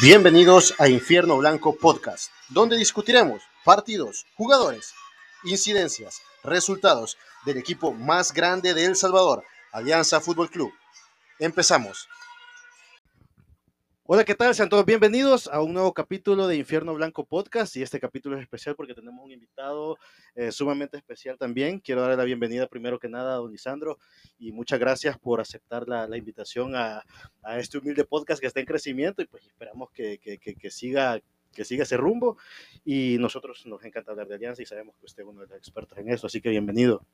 Bienvenidos a Infierno Blanco Podcast, donde discutiremos partidos, jugadores, incidencias, resultados del equipo más grande de El Salvador, Alianza Fútbol Club. Empezamos. Hola, ¿qué tal? Sean todos bienvenidos a un nuevo capítulo de Infierno Blanco Podcast y este capítulo es especial porque tenemos un invitado eh, sumamente especial también. Quiero darle la bienvenida primero que nada a don Lisandro y muchas gracias por aceptar la, invitación a, este humilde podcast que está en crecimiento y pues esperamos que, que, que siga que siga ese rumbo y nosotros nos encanta hablar de Alianza y sabemos que usted es uno de los expertos en eso, así que bienvenido.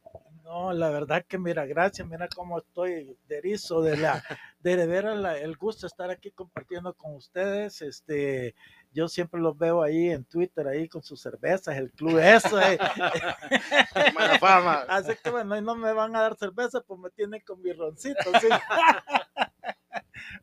No, la verdad que mira, gracias, mira cómo estoy de erizo de la de ver el gusto de estar aquí compartiendo con ustedes, este yo siempre los veo ahí en Twitter, ahí con sus cervezas, el club eso. Eh. Mala fama. Así que bueno, y no me van a dar cerveza, pues me tienen con mi roncito. ¿sí?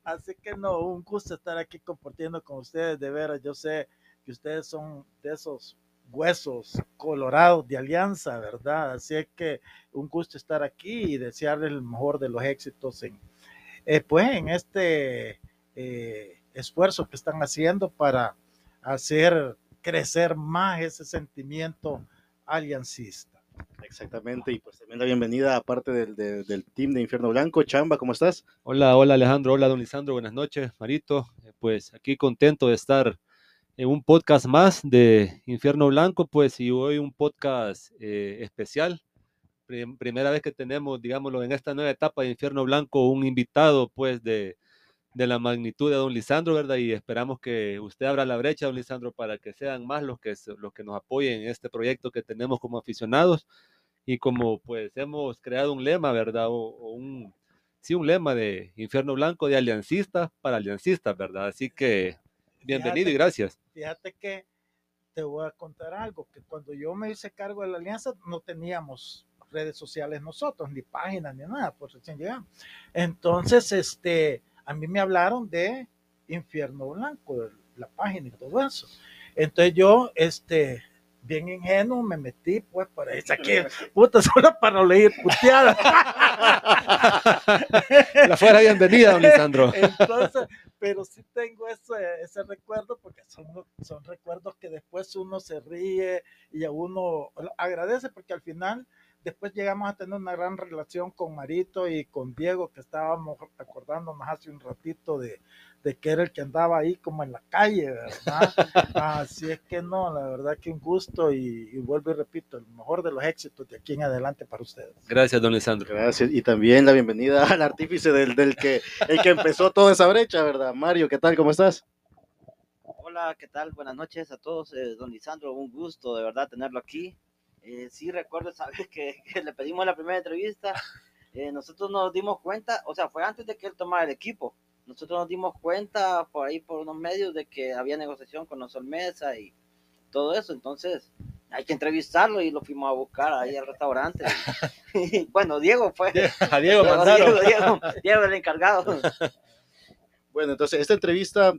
Así que no, un gusto estar aquí compartiendo con ustedes, de veras, yo sé que ustedes son de esos huesos colorados de alianza, ¿verdad? Así es que un gusto estar aquí y desearles el mejor de los éxitos en, eh, pues, en este eh, esfuerzo que están haciendo para hacer crecer más ese sentimiento aliancista. Exactamente, y pues también la bienvenida aparte del, del, del, team de Infierno Blanco. Chamba, ¿cómo estás? Hola, hola Alejandro, hola don Lisandro, buenas noches, Marito. Pues aquí contento de estar en un podcast más de Infierno Blanco, pues y hoy un podcast eh, especial. Prim primera vez que tenemos, digámoslo, en esta nueva etapa de Infierno Blanco, un invitado pues de, de la magnitud de don Lisandro, ¿verdad? Y esperamos que usted abra la brecha, don Lisandro, para que sean más los que, los que nos apoyen en este proyecto que tenemos como aficionados y como pues hemos creado un lema, ¿verdad? O, o, un, sí, un lema de Infierno Blanco de aliancistas para aliancistas, ¿verdad? Así que bienvenido fíjate, y gracias. Fíjate que te voy a contar algo, que cuando yo me hice cargo de la alianza no teníamos redes sociales nosotros, ni páginas, ni nada, pues recién llegamos. Entonces, este, a mí me hablaron de Infierno Blanco, la página y todo eso. Entonces yo, este, bien ingenuo, me metí, pues, para esa aquí, puta, solo para leer puteadas. La fuera bienvenida, don Lisandro. Entonces, pero sí tengo ese, ese recuerdo, porque son, son recuerdos que después uno se ríe y a uno agradece, porque al final después llegamos a tener una gran relación con Marito y con Diego, que estábamos acordándonos hace un ratito de, de que era el que andaba ahí como en la calle, ¿verdad? Así es que no, la verdad que un gusto y, y, vuelvo y repito, el mejor de los éxitos de aquí en adelante para ustedes. Gracias, don Lisandro. Gracias, y también la bienvenida al artífice del, del que, el que empezó toda esa brecha, ¿verdad? Mario, ¿qué tal? ¿Cómo estás? Hola, ¿qué tal? Buenas noches a todos. Eh, don Lisandro, un gusto de verdad tenerlo aquí. Eh, sí recuerdo, sabes, que, que, le pedimos la primera entrevista. Eh, nosotros nos dimos cuenta, o sea, fue antes de que él tomara el equipo. Nosotros nos dimos cuenta por ahí, por unos medios, de que había negociación con los Mesa y todo eso. Entonces, hay que entrevistarlo y lo fuimos a buscar ahí al restaurante. bueno, Diego fue. A Diego mandaron. Diego, Diego, Diego, el encargado. Bueno, entonces, esta entrevista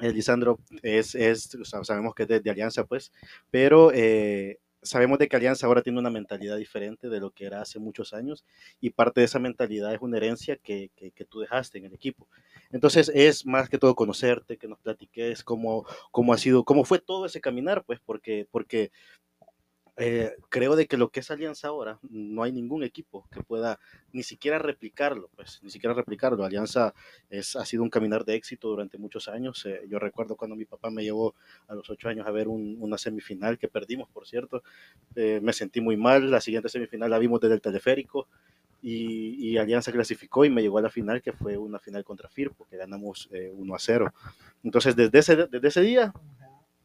eh, Lisandro, es, es, sabemos que es de, de Alianza, pues, pero eh, sabemos de que Alianza ahora tiene una mentalidad diferente de lo que era hace muchos años y parte de esa mentalidad es una herencia que, que, tú dejaste en el equipo. Entonces es más que todo conocerte, que nos platiques cómo, cómo ha sido, cómo fue todo ese caminar, pues porque, porque eh, creo de que lo que es Alianza ahora, no hay ningún equipo que pueda ni siquiera replicarlo, pues ni siquiera replicarlo. Alianza es, ha sido un caminar de éxito durante muchos años. Eh, yo recuerdo cuando mi papá me llevó a los ocho años a ver un, una semifinal que perdimos, por cierto. Eh, me sentí muy mal. La siguiente semifinal la vimos desde el teleférico. Y, y, Alianza clasificó y me llegó a la final, que fue una final contra Firpo, que ganamos 1 a 0. Entonces, desde ese, desde ese día,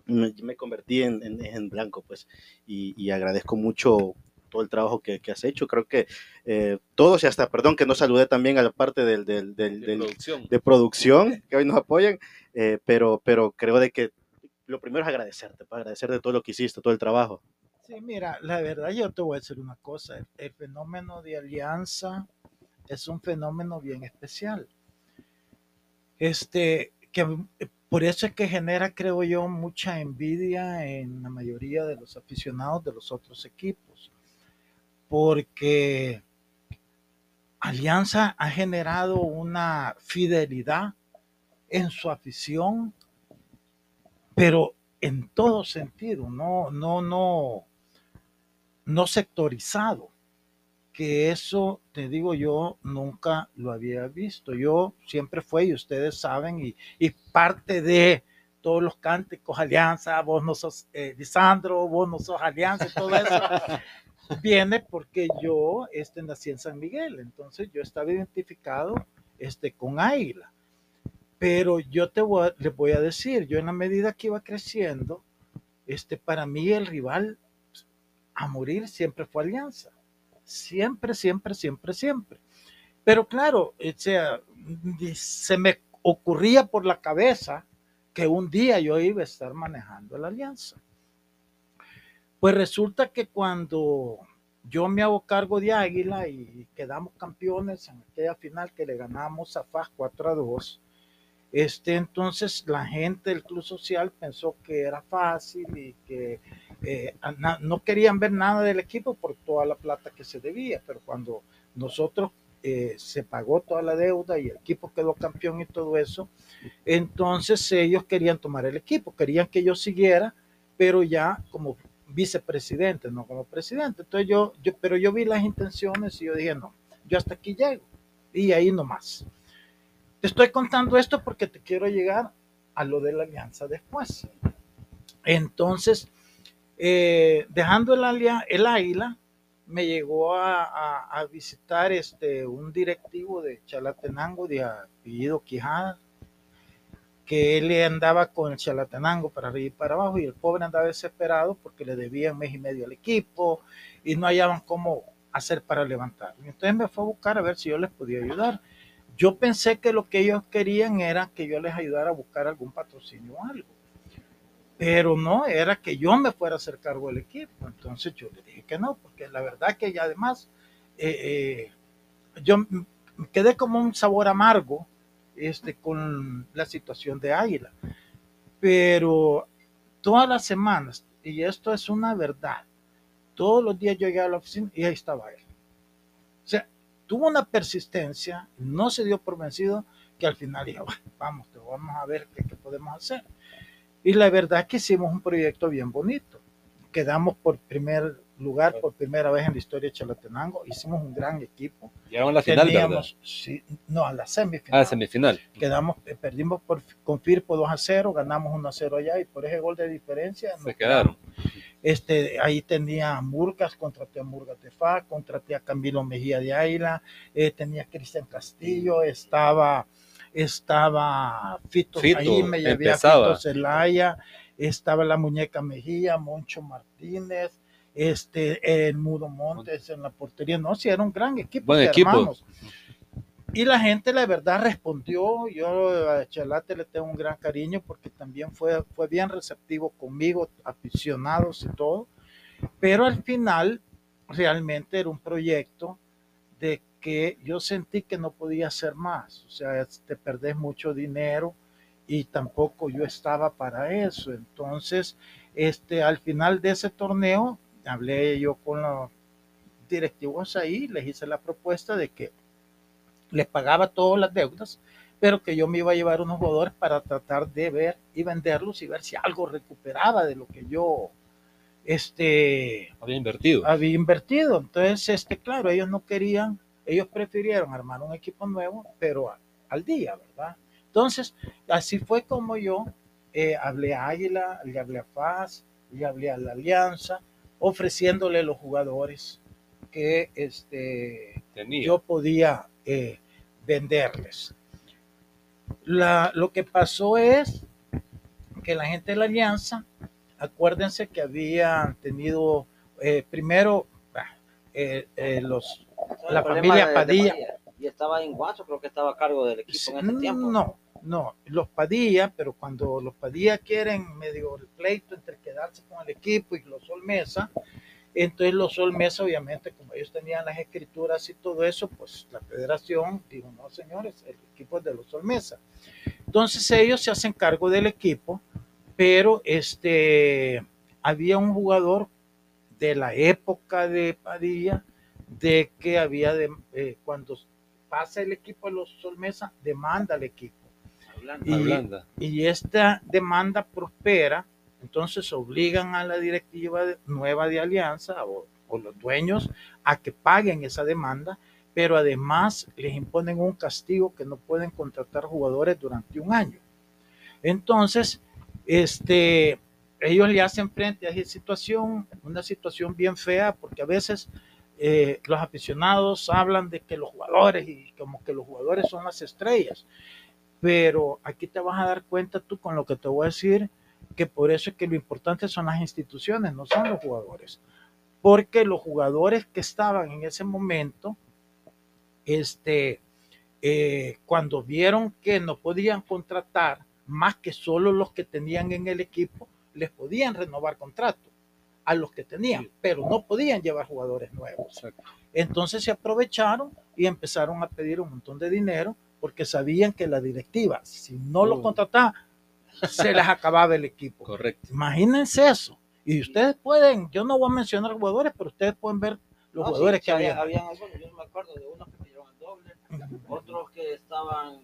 me, me convertí en, en, en, blanco, pues, y, y, agradezco mucho todo el trabajo que, que has hecho. Creo que eh, todos, y hasta, perdón, que no saludé también a la parte del, del, del, de, del producción. de, producción. que hoy nos apoyan, eh, pero, pero creo de que lo primero es agradecerte, para agradecer de todo lo que hiciste, todo el trabajo. Sí, mira, la verdad yo te voy a decir una cosa, el, el fenómeno de alianza es un fenómeno bien especial. Este, que por eso es que genera, creo yo, mucha envidia en la mayoría de los aficionados de los otros equipos. Porque Alianza ha generado una fidelidad en su afición pero en todo sentido, no, no, no, no sectorizado, que eso, te digo yo, nunca lo había visto. Yo siempre fue, y ustedes saben, y, y parte de todos los cánticos, alianza, vos no sos eh, Lisandro, vos no sos alianza, todo eso, viene porque yo este, nací en San Miguel, entonces yo estaba identificado este, con Águila. Pero yo te voy a, les voy a decir, yo en la medida que iba creciendo, este, para mí el rival a morir siempre fue Alianza. Siempre, siempre, siempre, siempre. Pero claro, o sea, se me ocurría por la cabeza que un día yo iba a estar manejando la alianza. Pues resulta que cuando yo me hago cargo de Águila y quedamos campeones en aquella final que le ganamos a FAS 4 a 2, este, entonces la gente del Club Social pensó que era fácil y que eh, no querían ver nada del equipo por toda la plata que se debía, pero cuando nosotros eh, se pagó toda la deuda y el equipo quedó campeón y todo eso, entonces ellos querían tomar el equipo, querían que yo siguiera, pero ya como vicepresidente, no como presidente. Entonces yo, yo, pero yo vi las intenciones y yo dije, no, yo hasta aquí llego y ahí nomás. Te estoy contando esto porque te quiero llegar a lo de la alianza después. Entonces, eh, dejando el, el águila, me llegó a, visitar este, un directivo de Chalatenango de apellido Quijada, que él andaba con el Chalatenango para arriba y para abajo y el pobre andaba desesperado porque le debía un mes y medio al equipo y no hallaban cómo hacer para levantarlo. Entonces me fue a buscar a ver si yo les podía ayudar. Yo pensé que lo que ellos querían era que yo les ayudara a buscar algún patrocinio o algo. Pero no, era que yo me fuera a hacer cargo del equipo. Entonces yo le dije que no, porque la verdad que ya además eh, eh, yo quedé como un sabor amargo este, con la situación de Águila. Pero todas las semanas, y esto es una verdad, todos los días yo llegué a la oficina y ahí estaba él. O sea, tuvo una persistencia, no se dio por vencido, que al final dijo, vamos, vamos a ver qué, qué podemos hacer. Y la verdad es que hicimos un proyecto bien bonito. Quedamos por primer lugar por primera vez en la historia de Chalatenango. Hicimos un gran equipo. Llegaron a la final, Teníamos, sí, no, a la semifinal. Ah, semifinal. Quedamos, eh, perdimos por, con Firpo 2 a 0, ganamos 1 a 0 allá y por ese gol de diferencia se quedaron. Este, ahí tenía a Murgas, contraté a Murgas de FA, contraté a Camilo Mejía de Águila, eh, tenía a Cristian Castillo, estaba, estaba Fito, Fito, ahí me llevé empezaba. a Fito Zelaya, estaba la muñeca Mejía, Moncho Martínez, este, el Mudo Montes en la portería. No, sí, era un gran equipo. Buen equipo. armamos. Y la gente, la verdad, respondió. Yo a Chalate le tengo un gran cariño porque también fue, fue bien receptivo conmigo, aficionados y todo. Pero al final, realmente era un proyecto de que yo sentí que no podía hacer más. O sea, te perdés mucho dinero y tampoco yo estaba para eso. Entonces, este, al final de ese torneo, hablé yo con los directivos ahí, les hice la propuesta de que les pagaba todas las deudas, pero que yo me iba a llevar unos jugadores para tratar de ver y venderlos y ver si algo recuperaba de lo que yo este, Había invertido. había invertido. Entonces, este, claro, ellos no querían, ellos prefirieron armar un equipo nuevo, pero a- al día, ¿verdad? Entonces, así fue como yo eh, hablé a Águila, le hablé a Paz, le hablé a la Alianza, ofreciéndole los jugadores que este, Tenía. yo podía eh, venderles. La- lo que pasó es que la gente de la Alianza, acuérdense que habían tenido eh, primero eh, eh, los La familia de- de Padilla. Y estaba en Guacho, creo que estaba a cargo del equipo en ese tiempo. no, no, los Padilla, pero cuando los Padilla quieren medio el pleito entre quedarse con el equipo y los Olmesa, entonces los Olmesa, obviamente, como ellos tenían las escrituras y todo eso, pues la federación dijo, no, señores, el equipo es de los Olmesa. Entonces ellos se hacen cargo del equipo, pero este, había un jugador de la época de Padilla, de que había, de, eh, cuando pasa el equipo a los Olmesa, demanda al equipo. Holanda. Y- Holanda. y esta demanda prospera, entonces obligan a la directiva nueva de Alianza o, o los dueños a que paguen esa demanda, pero además les imponen un castigo que no pueden contratar jugadores durante un año. Entonces, este, ellos le hacen frente a esa situación, una situación bien fea, porque a veces eh, los aficionados hablan de que los jugadores y como que los jugadores son las estrellas pero aquí te vas a dar cuenta tú con lo que te voy a decir, que por eso es que lo importante son las instituciones, no son los jugadores. Porque los jugadores que estaban en ese momento, este, eh, cuando vieron que no podían contratar más que solo los que tenían en el equipo, les podían renovar contrato a los que tenían, pero no podían llevar jugadores nuevos. Entonces se aprovecharon y empezaron a pedir un montón de dinero porque sabían que la directiva, si no los Uh. contrataba, se les acababa el equipo. Correcto. Imagínense eso. Y ustedes pueden, yo no voy a mencionar jugadores, pero ustedes pueden ver los No, jugadores sí, que había. Habían algunos, yo no me acuerdo de unos que pidieron el doble, otros que estaban,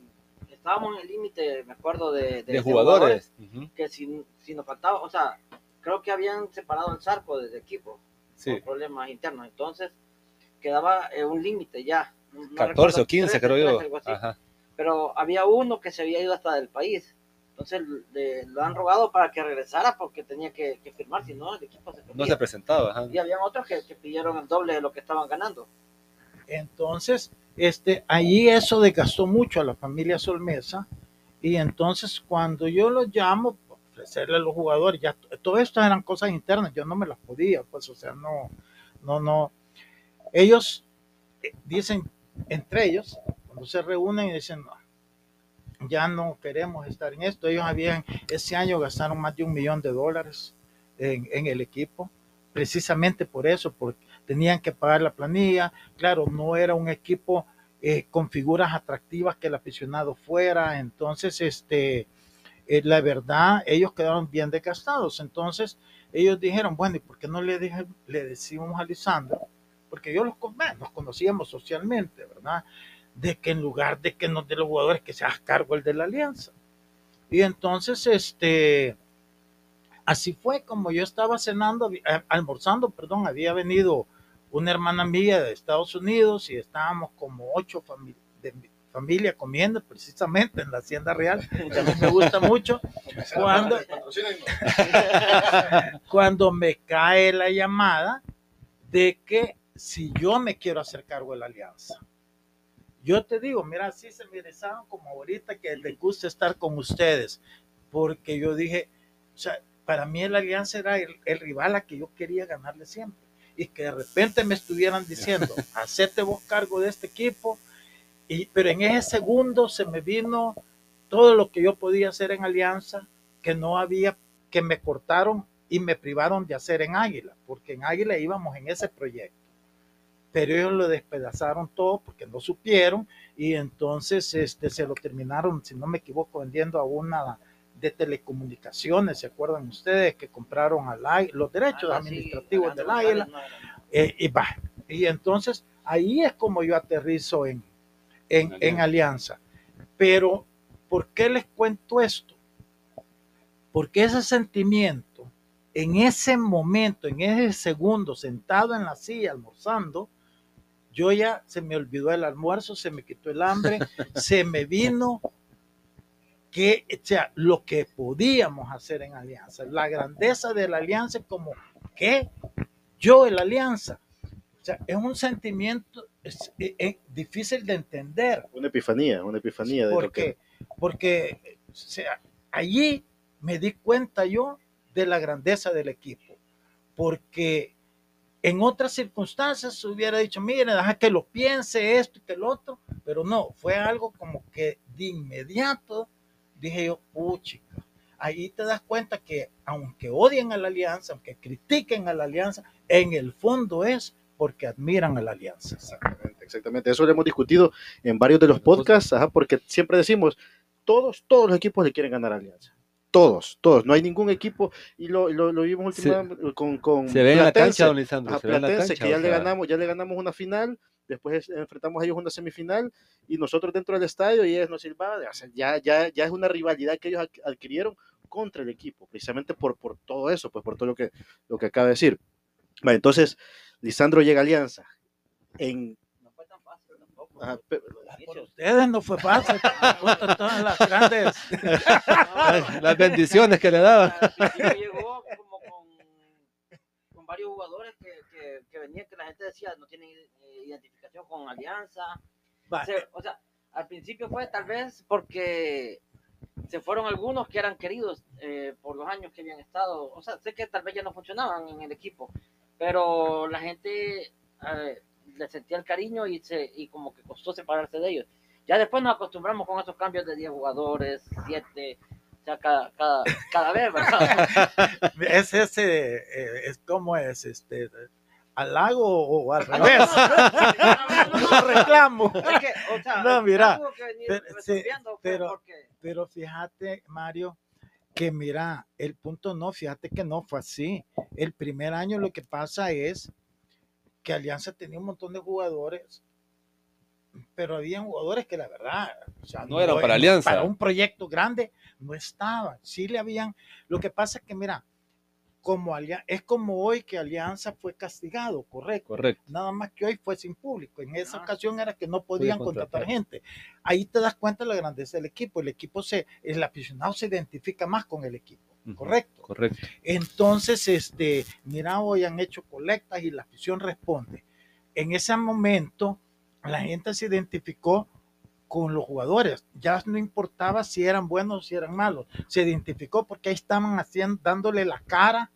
estábamos en el límite, me acuerdo de, De jugadores. Ujú. que si, si nos faltaba, o sea, creo que habían separado el Zarco del equipo Sí. por problemas internos, entonces quedaba eh, un límite ya. No- no 14 recuerdo, o 15, 13, creo yo. 13, algo así. Ajá. Pero había uno que se había ido hasta del país, entonces le- lo han rogado para que regresara porque tenía que, que firmar, si no el equipo se No perdía. se presentaba. ajá. Y habían otros que, que pidieron el doble de lo que estaban ganando. Entonces, este, allí eso desgastó mucho a la familia Solmesa. Y entonces, cuando yo los llamo, para ofrecerle a los jugadores, ya t- todo esto eran cosas internas, yo no me las podía, pues, o sea, no, no, no. Ellos eh, dicen, entre ellos, cuando se reúnen y dicen, no, ya no queremos estar en esto. Ellos habían, ese año gastaron más de un millón de dólares en, el equipo, precisamente por eso, porque tenían que pagar la planilla, claro, no era un equipo eh, con figuras atractivas que el aficionado fuera, entonces, este, eh, la verdad, ellos quedaron bien desgastados, entonces ellos dijeron, bueno, ¿y por qué no le, dije, le decimos a Lisandro? Porque yo los, nos conocíamos socialmente, ¿verdad? De que en lugar de que nos de los jugadores que se haga cargo el de la alianza. Y entonces, este, así fue como yo estaba cenando, eh, almorzando, perdón, había venido una hermana mía de Estados Unidos y estábamos como ocho fami- de mi familia comiendo precisamente en la Hacienda Real, que a mí me gusta mucho, cuando, cuando me cae la llamada de que si yo me quiero hacer cargo de la alianza. Yo te digo, mira, así se me erizaron como ahorita que les gusta estar con ustedes, porque yo dije, o sea, para mí la alianza era el, el rival a que yo quería ganarle siempre. Y que de repente me estuvieran diciendo, hacete vos cargo de este equipo, y, pero en ese segundo se me vino todo lo que yo podía hacer en alianza, que no había, que me cortaron y me privaron de hacer en Águila, porque en Águila íbamos en ese proyecto. Pero ellos lo despedazaron todo porque no supieron y entonces este, se lo terminaron, si no me equivoco, vendiendo a una de telecomunicaciones, ¿se acuerdan ustedes que compraron al los derechos Ah, sí, administrativos del Águila? no Eh, y, va. y entonces ahí es como yo aterrizo en, en, En en alianza. Pero, ¿por qué les cuento esto? Porque ese sentimiento, en ese momento, en ese segundo, sentado en la silla almorzando, yo ya se me olvidó el almuerzo, se me quitó el hambre, se me vino que, o sea, lo que podíamos hacer en alianza, la grandeza de la alianza como que yo en la alianza. O sea, es un sentimiento es, es- es difícil de entender. Una epifanía, una epifanía de lo Porque, que... porque o sea, allí me di cuenta yo de la grandeza del equipo. Porque en otras circunstancias hubiera dicho, mire, deja que lo piense esto y que lo otro, pero no, fue algo como que de inmediato dije yo, puchica, ahí te das cuenta que aunque odien a la alianza, aunque critiquen a la alianza, en el fondo es porque admiran a la alianza. Exactamente, exactamente. Eso lo hemos discutido en varios de los podcasts, ajá, porque siempre decimos, todos, todos los equipos le quieren ganar a Alianza. Todos, todos. No hay ningún equipo, y lo, lo, lo vimos últimamente con, con Se ve en la cancha, don Lisandro. Se ve en la cancha. que ya le sea, ganamos, ya le ganamos una final después enfrentamos a ellos una semifinal y nosotros dentro del estadio y ellos nos silbaban, o sea, ya, ya, ya es una rivalidad que ellos adquirieron contra el equipo, precisamente por, por todo eso, pues por todo lo que, lo que acaba de decir. Vale, entonces, Lisandro llega a Alianza. En, No fue tan fácil tampoco. Ajá, pe- Por ustedes no fue fácil. todas las grandes. Las bendiciones que le daba. Al principio llegó como con, con varios jugadores que, que, que venían, que la gente decía no tienen eh, identificación con Alianza. Va, Se- o sea, al principio fue tal vez porque se fueron algunos que eran queridos eh, por los años que habían estado. O sea, sé que tal vez ya no funcionaban en el equipo, pero la gente eh, le sentía el cariño y, se, y como que costó separarse de ellos. Ya después nos acostumbramos con esos cambios de 10 jugadores, 7, o sea, cada, cada, cada vez, ¿verdad? es ese, eh, es como es, este, halago o al revés. No reclamo. No, mira, pero- sí, pero- Pero fíjate, Mario, que mira, el punto no, fíjate que no fue así. El primer año lo que pasa es que Alianza tenía un montón de jugadores, pero había jugadores que la verdad, o sea, No eran para Alianza. Para un proyecto grande no estaban. Sí le habían. Lo que pasa es que mira, como Alia- es como hoy que Alianza fue castigado, correcto. Correcto. Nada más que hoy fue sin público. En esa Ah. ocasión era que no podían contratar. contratar gente. Ahí te das cuenta de la grandeza del equipo. El equipo se, el aficionado se identifica más con el equipo. Correcto. Correcto. Entonces, este, mira, hoy han hecho colectas y la afición responde. En ese momento, la gente se identificó con los jugadores. Ya no importaba si eran buenos o si eran malos. Se identificó porque ahí estaban haciendo, dándole la cara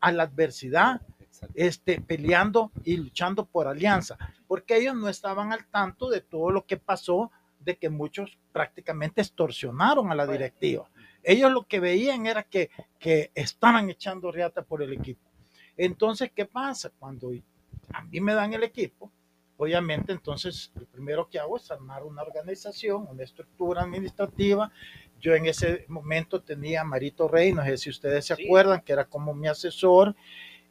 a la adversidad Exacto. este, peleando y luchando por alianza, porque ellos no estaban al tanto de todo lo que pasó, de que muchos prácticamente extorsionaron a la Bueno. directiva. Ellos lo que veían era que, que estaban echando riata por el equipo. Entonces, ¿qué pasa? Cuando a mí me dan el equipo, obviamente entonces lo primero que hago es armar una organización, una estructura administrativa. Yo en ese momento tenía a Marito Rey, no sé si ustedes se Sí. acuerdan, que era como mi asesor,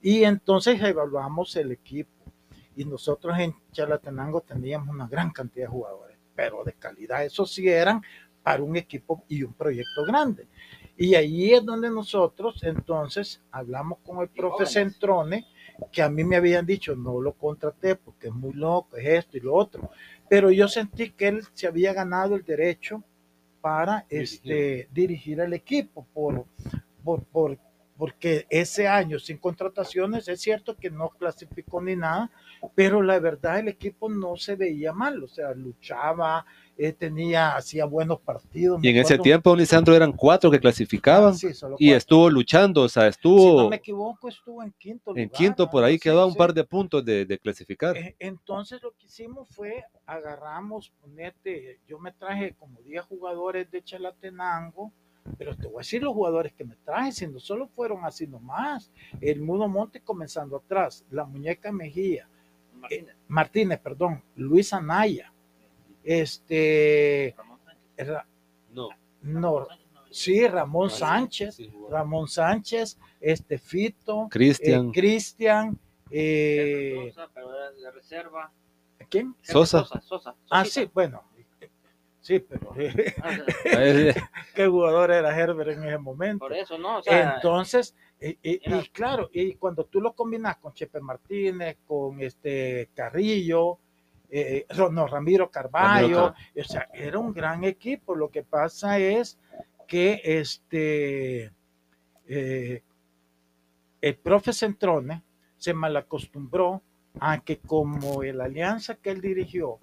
y entonces evaluamos el equipo. Y nosotros en Chalatenango teníamos una gran cantidad de jugadores, pero de calidad, eso sí eran para un equipo y un proyecto grande. Y ahí es donde nosotros entonces hablamos con el profe. Centrone, que a mí me habían dicho, no lo contraté porque es muy loco, es esto y lo otro. Pero yo sentí que él se había ganado el derecho para Dirigir. este, dirigir el equipo por, por, por- porque ese año sin contrataciones es cierto que no clasificó ni nada, pero la verdad el equipo no se veía mal, o sea, luchaba, eh, tenía, hacía buenos partidos. Y en ese tiempo, Lisandro, eran cuatro que clasificaban Sí, solo y cuatro. estuvo luchando, o sea, Si estuvo no me equivoco, estuvo en quinto en quinto por ahí, quedó a así, un sí. par de puntos de, de clasificar. Eh, Entonces lo que hicimos fue agarramos, ponete, yo me traje como 10 jugadores de Chalatenango, pero te voy a decir los jugadores que me traje, si no solo fueron así nomás. El Mudo Monte comenzando atrás, la muñeca Mejía, Martínez, Martínez, perdón, Luis Anaya, este, Ramón Sánchez. Ra- No. no, sí, Ramón Sánchez. Ramón Sánchez, este Fito, Cristian, eh, Cristian, eh, Sosa, pero era de reserva. ¿quién? Sosa. Sosa, Sosa, Ah, sí, bueno, sí, pero Ah, Eh, qué jugador era Herbert en ese momento. Por eso, ¿no? O sea, Entonces, y, y- era- y claro, y cuando tú lo combinas con Chepe Martínez, con este Carrillo, eh, no, Ramiro Carballo, o sea, era un gran equipo. Lo que pasa es que este eh, el profe Centrone se malacostumbró a que como el alianza que él dirigió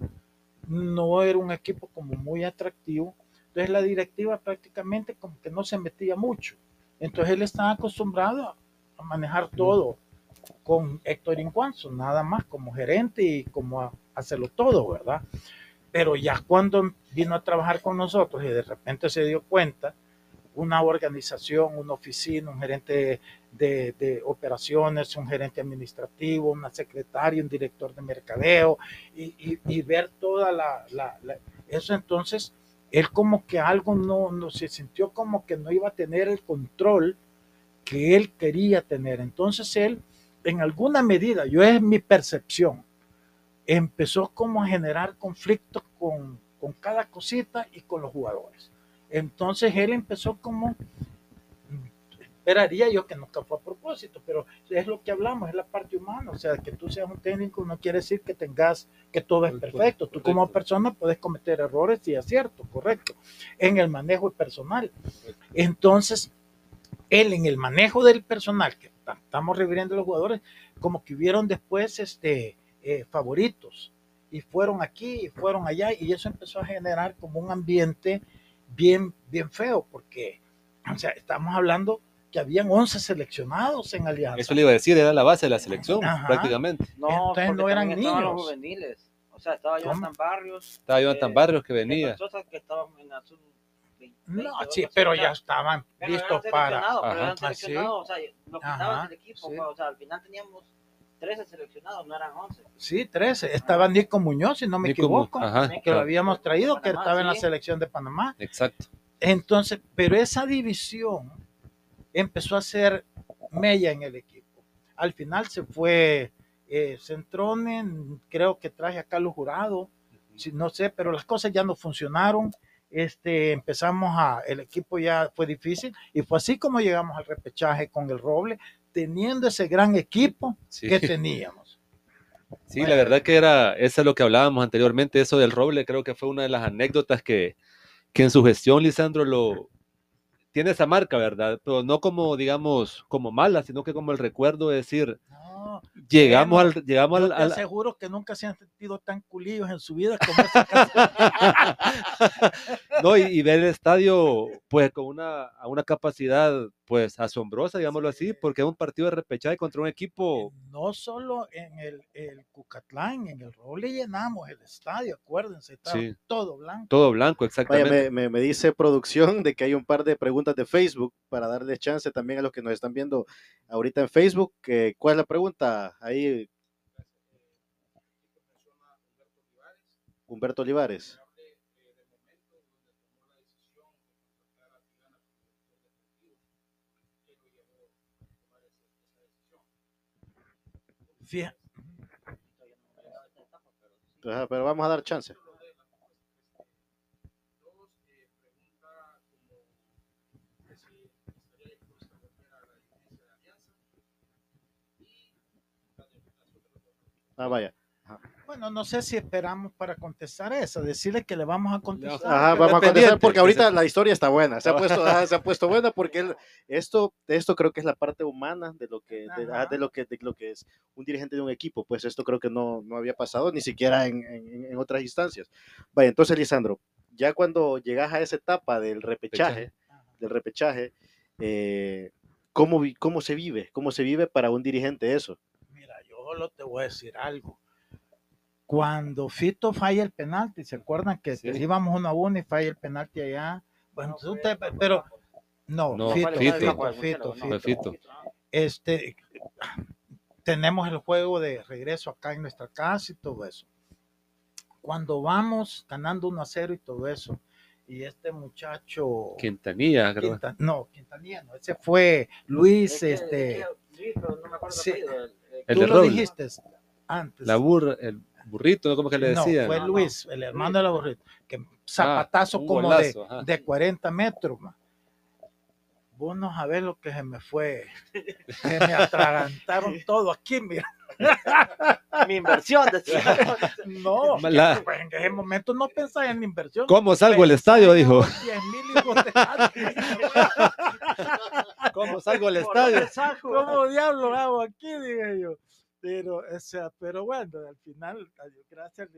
no era un equipo como muy atractivo, entonces la directiva prácticamente como que no se metía mucho. Entonces él estaba acostumbrado a- manejar todo con Héctor Incuanzo, nada más como gerente y como a hacerlo todo, ¿verdad? Pero ya cuando vino a trabajar con nosotros y de repente se dio cuenta, una organización, una oficina, un gerente de, operaciones, un gerente administrativo, una secretaria, un director de mercadeo, y, y- y ver toda la, la- la- Eso entonces, él como que algo no, no se sintió como que no iba a tener el control que él quería tener. Entonces él, en alguna medida, yo es mi percepción, empezó como a generar conflictos con, con cada cosita y con los jugadores. Entonces él empezó como, esperaría yo que nunca fue a propósito, pero es lo que hablamos, es la parte humana, o sea, que tú seas un técnico no quiere decir que tengas, que todo es perfecto, tú como persona puedes cometer errores y acierto, correcto, en el manejo personal. Entonces, él en el manejo del personal, que estamos refiriendo a los jugadores, como que hubieron después este, eh, favoritos, y fueron aquí, y fueron allá, y eso empezó a generar como un ambiente bien, bien feo, porque, o sea, estamos hablando que habían 11 seleccionados en Alianza. Eso le iba a decir, era la base de la selección, Ajá. prácticamente. No, Entonces no eran estaban los niños. juveniles. O sea, estaba Jonathan Barrios. Estaba Jonathan eh, Barrios que venía. Que estaba en azul 20, No, 20, sí, pero ya estaban pero listos eran para... seleccionados, pero eran Ah, sí. seleccionados, o sea, lo que estaba en Ajá, el equipo, sí. pues, o sea, al final teníamos 13 seleccionados, no eran 11. Sí, 13. Estaba Nico Muñoz, si no me Nico equivoco, Ajá, que lo habíamos traído, que Panamá, estaba en la sí. selección de Panamá. exacto. Entonces, pero esa división empezó a ser mella en el equipo. Al final se fue eh, Centrone, creo que traje a Carlos Jurado, si no sé, pero las cosas ya no funcionaron. Este, empezamos a, el equipo ya fue difícil y fue así como llegamos al repechaje con el Roble, teniendo ese gran equipo Sí. que teníamos. Sí, la verdad que era, eso es lo que hablábamos anteriormente, eso del roble, creo que fue una de las anécdotas que, que en su gestión, Lisandro, lo tiene esa marca, ¿verdad? Pero no como, digamos, como mala, sino que como el recuerdo de decir, No, llegamos al, llegamos yo al, te al- aseguro que nunca se han sentido tan culillos en su vida como esa casa. no, y, y ver el estadio, pues, con una, a una capacidad, pues, asombrosa, digámoslo así, porque es un partido de repechaje contra un equipo, no solo en el, el Cucatlán, en el Roble llenamos el estadio, acuérdense, estaba Sí. todo blanco. todo blanco, Vaya, exactamente. me, me- me dice producción de que hay un par de preguntas de Facebook para darle chance también a los que nos están viendo ahorita en Facebook. que- ¿Cuál es la pregunta? Ahí. Humberto Olivares. Fija- pero vamos a dar chance. Ah, vaya. Bueno, no sé si esperamos para contestar eso, decirle que le vamos a contestar. Ajá, vamos a contestar porque que ahorita la historia está buena, se ha puesto, ajá, se ha puesto buena porque el- esto, esto creo que es la parte humana de lo que, de, lo que, de lo que es un dirigente de un equipo, pues esto creo que no, no había pasado ni siquiera en, en- en otras instancias. Vaya, entonces Lisandro, ya cuando llegas a esa etapa del repechaje, Ajá. del repechaje, eh, ¿cómo, ¿cómo se vive? ¿Cómo se vive para un dirigente eso? Solo te voy a decir algo. Cuando Fito falla el penalti, ¿se acuerdan que, Sí. íbamos uno a uno y falla el penalti allá? Bueno, tú te- pero no, No, Fito, Fito. Fito, Fito, Fito. Este, tenemos el juego de regreso acá en nuestra casa y todo eso. Cuando vamos ganando 1 a 0 y todo eso, y este muchacho, Quintanilla, creo. Quinta- no, Quintanilla, no, ese fue Luis, Es que- este, es que- sí, pero no me acuerdo Sí. el apellido, el- tú de lo Roble. dijiste antes. La burra, el burrito, ¿no? ¿Cómo que le No, decían? fue No, no. Luis, el hermano de la burrita, que zapatazo un como golazo, de, de 40 metros. ma. Vos no sabés lo que se me fue. Se me atragantaron todo aquí, mira. Mi inversión, decía. No, La- pues en ese momento no pensaba en inversión. ¿Cómo salgo del estadio? Dijo. 10 mil hijos de ¿Cómo salgo del ¿Por dónde estadio? ¿Cómo diablo hago aquí? Dije yo. Pero, o sea, pero bueno, al final, a gracias,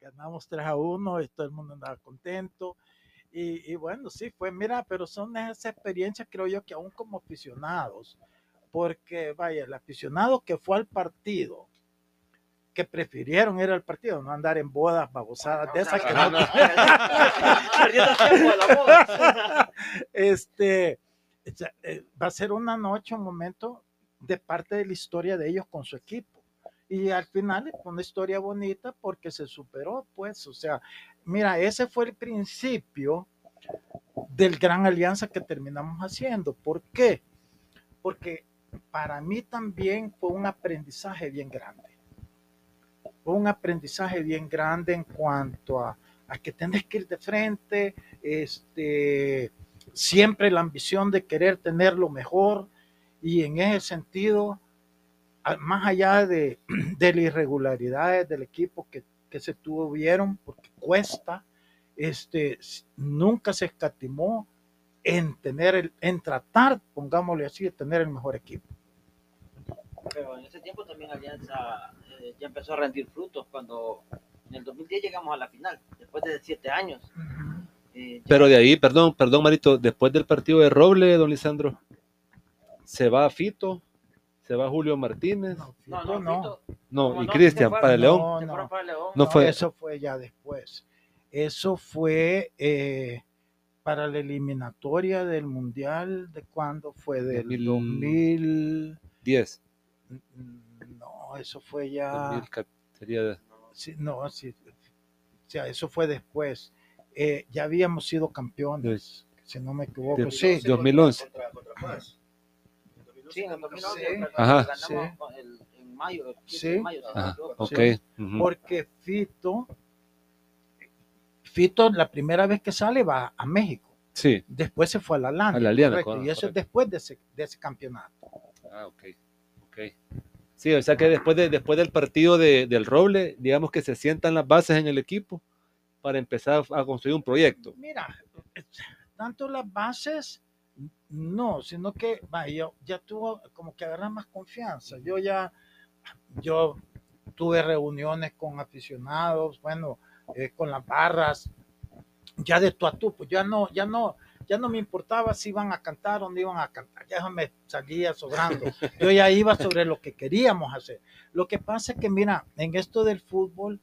ganamos 3 a 1 y todo el mundo andaba contento. Y, y bueno, sí, fue, mira, pero son esas experiencias, creo yo, que aún como aficionados, porque vaya, el aficionado que fue al partido, que prefirieron ir al partido, no andar en bodas babosadas de esas que no, este, eh, va a ser una noche, un momento de parte de la historia de ellos con su equipo. Y al final es una historia bonita porque se superó, pues, o sea, mira, ese fue el principio del gran alianza que terminamos haciendo. ¿Por qué? Porque para mí también fue un aprendizaje bien grande. un aprendizaje bien grande en cuanto a, a que tenés que ir de frente, este, siempre la ambición de querer tener lo mejor y en ese sentido, más allá de, de las irregularidades del equipo que, que se tuvieron, porque cuesta, este, nunca se escatimó en tener el, en tratar, pongámosle así, de tener el mejor equipo. Pero en ese tiempo también Alianza eh, ya empezó a rendir frutos cuando en el 2010 llegamos a la final, después de siete años. Eh, ya- Pero de ahí, perdón, perdón, Marito, después del partido de Roble, don Lisandro, se va Fito, se va Julio Martínez, No, no, no, no. No, ¿Cómo y no? Cristian para el León. No, no. fue- Eso fue ya después. Eso fue eh, para la eliminatoria del Mundial de cuando fue del 2000. 2000. 10, No, eso fue ya. 2000, sería sí, no, sí, o sea, eso fue después. Eh, ya habíamos sido campeones, si no me equivoco. de- sí, 2011. Contra, contra Paz. En 2011 Sí, en el ganamos 2011 Sí. ganamos Ajá. Sí. el- en mayo, el 15 Sí. de mayo, Ajá, equivoco. ok. Sí. ujú. porque Fito, Fito la primera vez que sale va a México. Sí, Después se fue a la Lana. A la Liana, correcto, correcto. y eso es después de ese, de ese campeonato. ah, ok, ok. Sí, o sea que después, de, después del partido de- del Roble, digamos que se sientan las bases en el equipo para empezar a construir un proyecto. Mira, tanto las bases, no, sino que yo ya tuvo como que agarrar más confianza. Yo ya, yo tuve reuniones con aficionados, bueno, eh, con las barras, ya de tú a tú, pues ya no, ya no, ya no me importaba si iban a cantar o no iban a cantar, ya me salía sobrando. Yo ya iba sobre lo que queríamos hacer. Lo que pasa es que, mira, en esto del fútbol,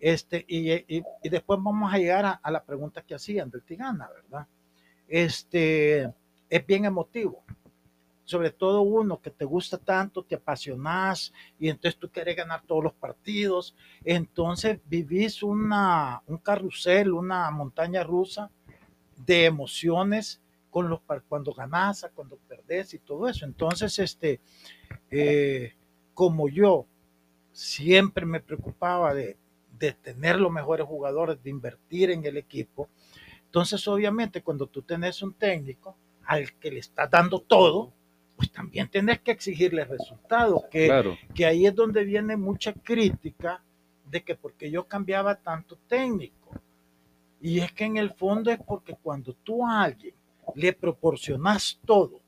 este, y, y- y después vamos a llegar a, a la pregunta que hacían del Tigana, ¿verdad? Este, es bien emotivo. Sobre todo uno que te gusta tanto, te apasionas y entonces tú quieres ganar todos los partidos. Entonces vivís una, un carrusel, una montaña rusa de emociones con los, cuando ganás, cuando perdés y todo eso. Entonces, este, eh, como yo siempre me preocupaba de, de tener los mejores jugadores, de invertir en el equipo. Entonces, obviamente, cuando tú tenés un técnico al que le estás dando todo, pues también tenés que exigirle resultados, que, Claro, que ahí es donde viene mucha crítica de que porque yo cambiaba tanto técnico. Y es que en el fondo es porque cuando tú a alguien le proporcionas todo,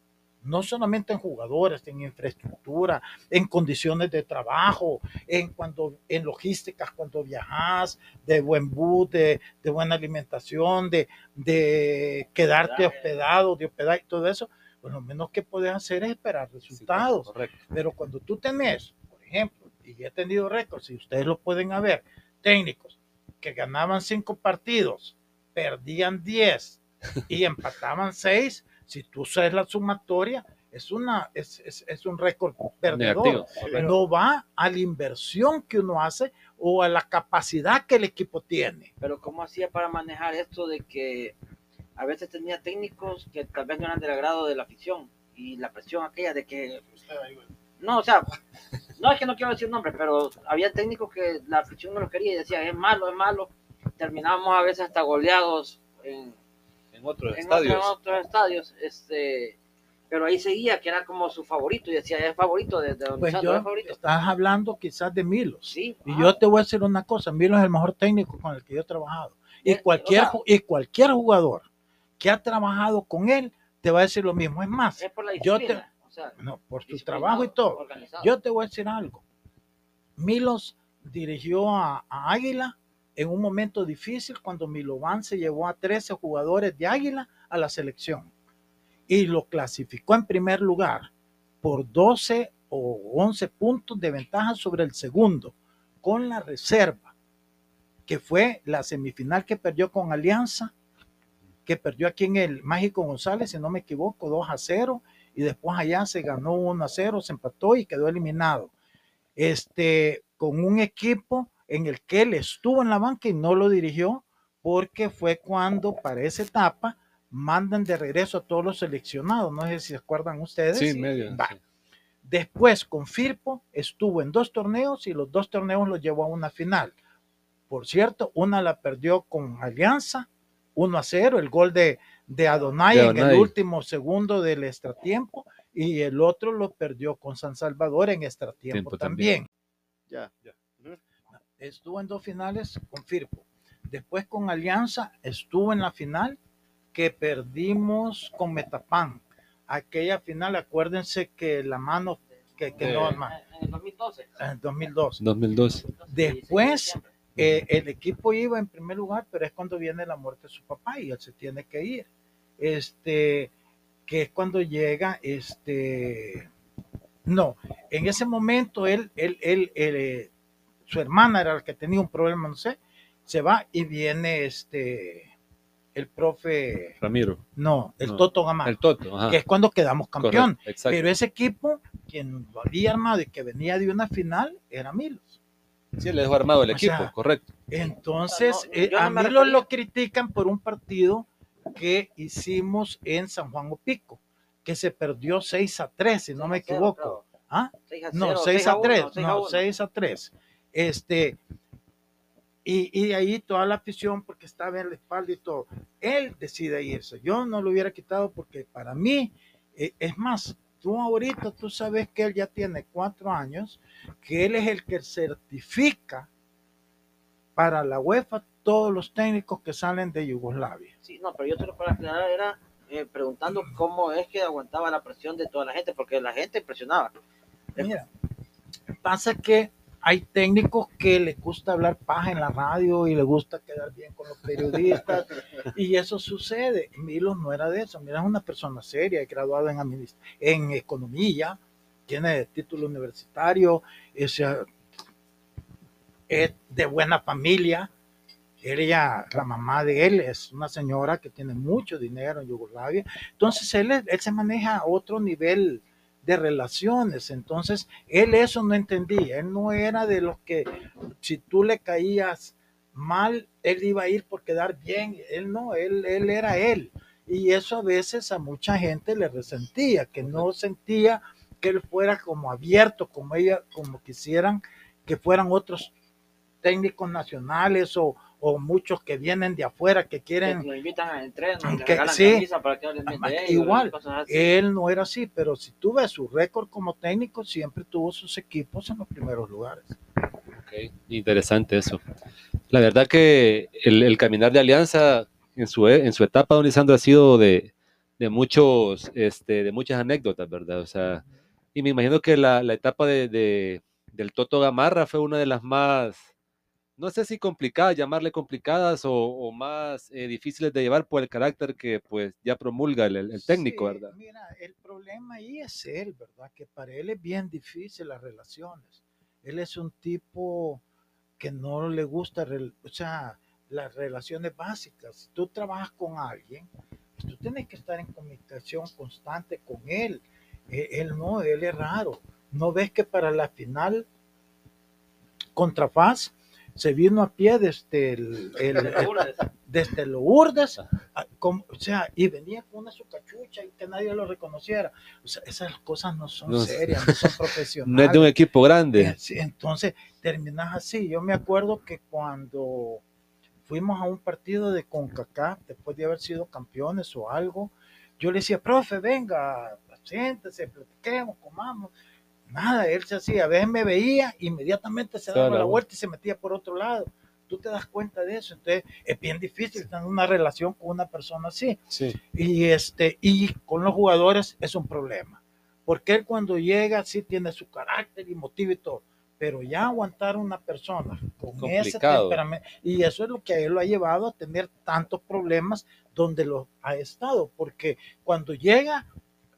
no solamente en jugadores, en infraestructura, en condiciones de trabajo, en cuando en logísticas cuando viajas, de buen bus, de, de buena alimentación, de, de quedarte Hospedaje. hospedado, de hospedar y todo eso, pues lo menos que puedes hacer es esperar resultados. Pero cuando tú tenés, por ejemplo, y he tenido récords, y ustedes lo pueden ver, técnicos que ganaban cinco partidos, perdían 10 y empataban seis, si tú sabes la sumatoria, es, una, es, es, es un récord perdedor. Negativo. No va a la inversión que uno hace o a la capacidad que el equipo tiene. Pero ¿cómo hacía para manejar esto de que a veces tenía técnicos que tal vez no eran del agrado de la afición y la presión aquella de que no, o sea, no es que no quiero decir nombre, pero había técnicos que la afición no lo quería y decía es malo, es malo. Terminábamos a veces hasta goleados en, En otros en estadios. otros, otros estadios, este, pero ahí seguía que era como su favorito y decía es favorito de, de Don Pues yo, favorito. estás hablando quizás de Milos. Sí, Y ajá. yo te voy a decir una cosa, Milo es el mejor técnico con el que yo he trabajado. Y Eh, cualquier, o sea- y cualquier jugador que ha trabajado con él te va a decir lo mismo. Es más, es por la yo te- o sea, no, por su disciplinado, trabajo y todo. organizado. Yo te voy a decir algo. Milos dirigió a, a Águila en un momento difícil cuando Milovan se llevó a 13 jugadores de Águila a la selección y lo clasificó en primer lugar por 12 o 11 puntos de ventaja sobre el segundo con la reserva, que fue la semifinal que perdió con Alianza, que perdió aquí en el Mágico González, si no me equivoco, 2 a 0, y después allá se ganó 1 a 0, se empató y quedó eliminado. Este, con un equipo en el que él estuvo en la banca y no lo dirigió, porque fue cuando para esa etapa mandan de regreso a todos los seleccionados. No sé si se acuerdan ustedes. Sí, medio. Va. sí. Después con Firpo estuvo en dos torneos y los dos torneos los llevó a una final. Por cierto, una la perdió con Alianza, 1 a 0, el gol de, de Adonai, De en el último segundo del extratiempo, y el otro lo perdió con San Salvador en extratiempo Tiempo también. también. Ya. Estuvo en dos finales con Firpo. Después con Alianza estuvo en la final que perdimos con Metapan. Aquella final, acuérdense que la mano que, que no, En, el 2012. en 2002. 2002. Después, eh, el equipo iba en primer lugar, pero es cuando viene la muerte de su papá y él se tiene que ir. Este, que es cuando llega, este, no, en ese momento él, él, él, él, eh, su hermana era la que tenía un problema, no sé, se va y viene este, el profe, Ramiro. no, el No, Toto Gamarra, El Toto. Ajá. que es cuando quedamos campeón. Correcto, exacto. Pero ese equipo, quien lo había armado y que venía de una final, era Milos. Sí, le dejó armado el O equipo, sea, correcto. Entonces, No, eh, no a me mí lo, refería- lo critican por un partido que hicimos en San Juan Opico, que se perdió 6 a 3, si no me equivoco. ¿Ah? No, 6 a 3, no, 6 a 3. Este, y, y de ahí toda la afición, porque estaba en la espalda y todo, él decide irse. Yo no lo hubiera quitado porque para mí, eh, es más, tú ahorita, tú sabes que él ya tiene cuatro años, que él es el que certifica para la UEFA todos los técnicos que salen de Yugoslavia. Sí, no, pero yo te lo para aclarar era eh, preguntando cómo es que aguantaba la presión de toda la gente, porque la gente presionaba. Mira, pasa que hay técnicos que les gusta hablar paja en la radio y les gusta quedar bien con los periodistas y eso sucede. Milos no era de eso. Mira, es una persona seria, es graduado en, en economía, tiene título universitario, es, de buena familia. Ella, la mamá de él es una señora que tiene mucho dinero en Yugoslavia. Entonces él, es- él se maneja a otro nivel de relaciones. Entonces, él eso no entendía. Él no era de los que si tú le caías mal, él iba a ir por quedar bien. Él no, él, él era él. Y eso a veces a mucha gente le resentía, que no sentía que él fuera como abierto, como ella, como quisieran que fueran otros técnicos nacionales o, o muchos que vienen de afuera que Que quieren lo invitan a entrenos, y le Que- regalan sí. para que de ellos, Igual. Él no era así, pero si tú ves su récord como técnico, siempre tuvo sus equipos en los primeros lugares. Ok, Interesante eso. La verdad que el, el caminar de Alianza en su, en su etapa, don Lisandro, ha sido de, de muchos, este, de muchas anécdotas, ¿verdad? O sea, y me imagino que la, la etapa de, de- del Toto Gamarra fue una de las más, no sé si complicadas, llamarle complicadas o, o más eh, difíciles de llevar por el carácter que pues ya promulga el, técnico, Sí, ¿verdad? Mira, el problema ahí es él, ¿verdad? Que para él es bien difícil las relaciones. Él es un tipo que no le gusta, o sea, las relaciones básicas. Si tú trabajas con alguien, pues tú tienes que estar en comunicación constante con él. Eh, Él no, él es raro. ¿No ves que para la final contra Faz se vino a pie desde el, el- desde Lourdes, a- o sea, y venía con una su cachucha y que nadie lo reconociera. O sea, esas cosas no son No, serias, no son No es profesionales. de un equipo grande. Eh, sí, entonces, terminas así. Yo me acuerdo que cuando fuimos a un partido de CONCACAF, después de haber sido campeones o algo, yo le decía, profe, venga, siéntese, platiquemos, comamos. Nada, él se hacía, a veces me veía, inmediatamente se Se da daba la vuelta. y se metía por otro lado. Tú te das cuenta de eso, entonces es bien difícil tener una relación con una persona así. Sí. Y, este, y con los jugadores es un problema. Porque él cuando llega sí tiene su carácter y motivo y todo. Pero ya aguantar una persona con ese temperamento. Y eso es lo que a él lo ha llevado a tener tantos problemas donde lo ha estado. Porque cuando llega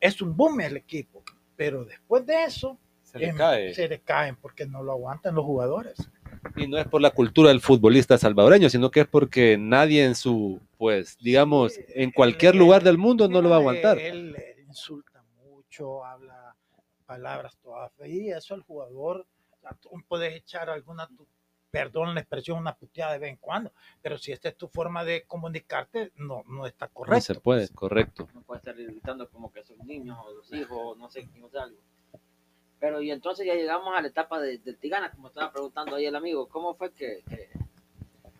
es un boom el equipo. Pero después de eso Se le em, cae. se le caen porque no lo aguantan los jugadores. Y no es por la cultura del futbolista salvadoreño, sino que es porque nadie en su, pues, digamos, Sí, en cualquier él- lugar del mundo no lo va a aguantar. Él, él insulta mucho, habla palabras todas feas y eso al jugador, puedes echar alguna, tu- perdón la expresión, una puteada de vez en cuando, pero si esta es tu forma de comunicarte, no, no está No correcto. se puede, pues. correcto. no puede estar gritando como que son niños o los hijos, no sé, no sé algo. Pero y entonces ya llegamos a la etapa de, del Tigana, como estaba preguntando ahí el amigo, ¿cómo fue que, que,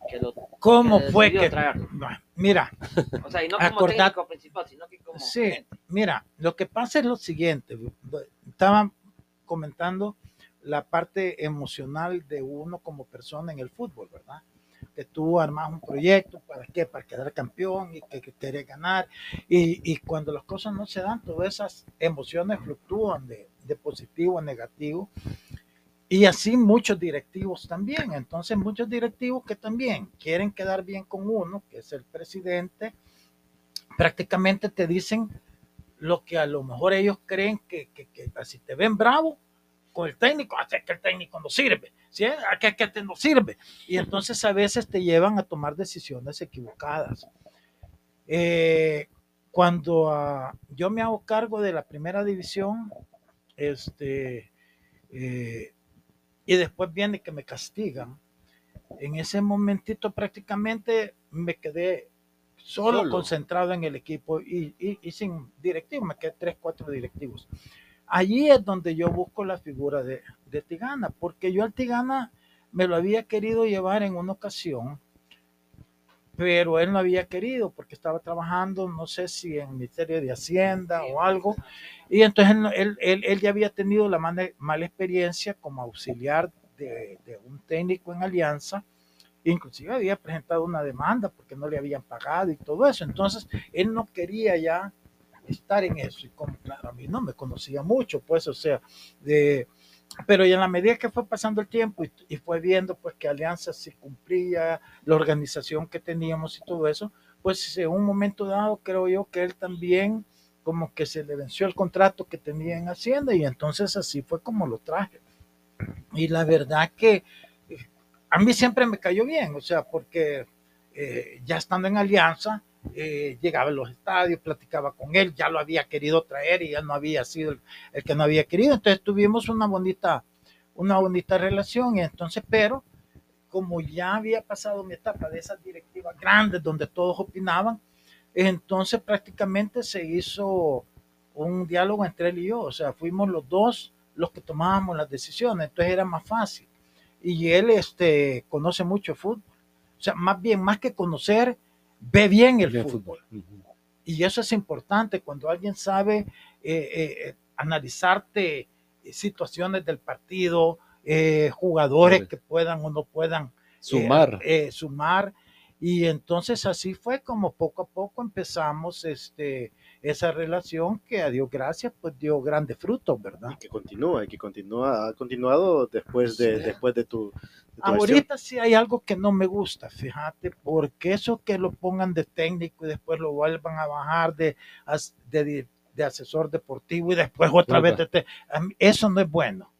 que lo ¿Cómo que fue que.? Mira, O sea, y no como Acordate- técnico principal, sino que como Sí, mira, lo que pasa es lo siguiente. Estaba comentando la parte emocional de uno como persona en el fútbol, ¿verdad? Que tú armas un proyecto, ¿para qué? Para quedar campeón y que, que querés ganar. Y, y cuando las cosas no se dan, todas esas emociones fluctúan de, de positivo a negativo. Y así muchos directivos también. Entonces muchos directivos que también quieren quedar bien con uno, que es el presidente, prácticamente te dicen lo que a lo mejor ellos creen que, que, que si te ven bravo con el técnico, hace que el técnico no sirve, ¿sí? ¿A que, que te no sirve. Y entonces a veces te llevan a tomar decisiones equivocadas. Eh, cuando ah, yo me hago cargo de la primera división, este, eh, y después viene que me castigan, en ese momentito prácticamente me quedé solo, Solo. concentrado en el equipo y, y- y sin directivos, me quedé tres, cuatro directivos. Allí es donde yo busco la figura de, de Tigana, porque yo al Tigana me lo había querido llevar en una ocasión, pero él no había querido porque estaba trabajando, no sé si en el Ministerio de Hacienda o algo, y entonces él, él- él ya había tenido la mala, mala experiencia como auxiliar de, de un técnico en Alianza, inclusive había presentado una demanda porque no le habían pagado y todo eso, entonces él no quería ya estar en eso, y como claro, a mí no me conocía mucho, pues, o sea, de, pero y en la medida que fue pasando el tiempo y, y fue viendo pues que Alianza sí cumplía la organización que teníamos y todo eso, pues en un momento dado creo yo que él también como que se le venció el contrato que tenía en Hacienda y entonces así fue como lo traje. Y la verdad que eh, a mí siempre me cayó bien, o sea, porque eh, ya estando en Alianza, eh, llegaba a los estadios, platicaba con él, ya lo había querido traer y él no había sido el, el que no había querido, entonces tuvimos una bonita, una bonita relación, y entonces, pero como ya había pasado mi etapa de esas directivas grandes donde todos opinaban, entonces prácticamente se hizo un diálogo entre él y yo, o sea, fuimos los dos los que tomábamos las decisiones, entonces era más fácil. Y él este, conoce mucho fútbol, o sea, más bien, más que conocer, ve bien el fútbol. Y eso es importante cuando alguien sabe eh, eh, analizarte eh, situaciones del partido, eh, jugadores que puedan o no puedan eh, Sumar. sumar. Y entonces así fue como poco a poco empezamos este, esa relación que a Dios gracias pues dio grandes frutos, ¿verdad? Y que continúa, y que continúa, ha continuado después de, Sí. después de tu, de tu. Ahorita sí hay algo que no me gusta, fíjate, porque eso que lo pongan de técnico y después lo vuelvan a bajar de, as- de, de asesor deportivo y después otra Vuelva. vez de eso no es bueno.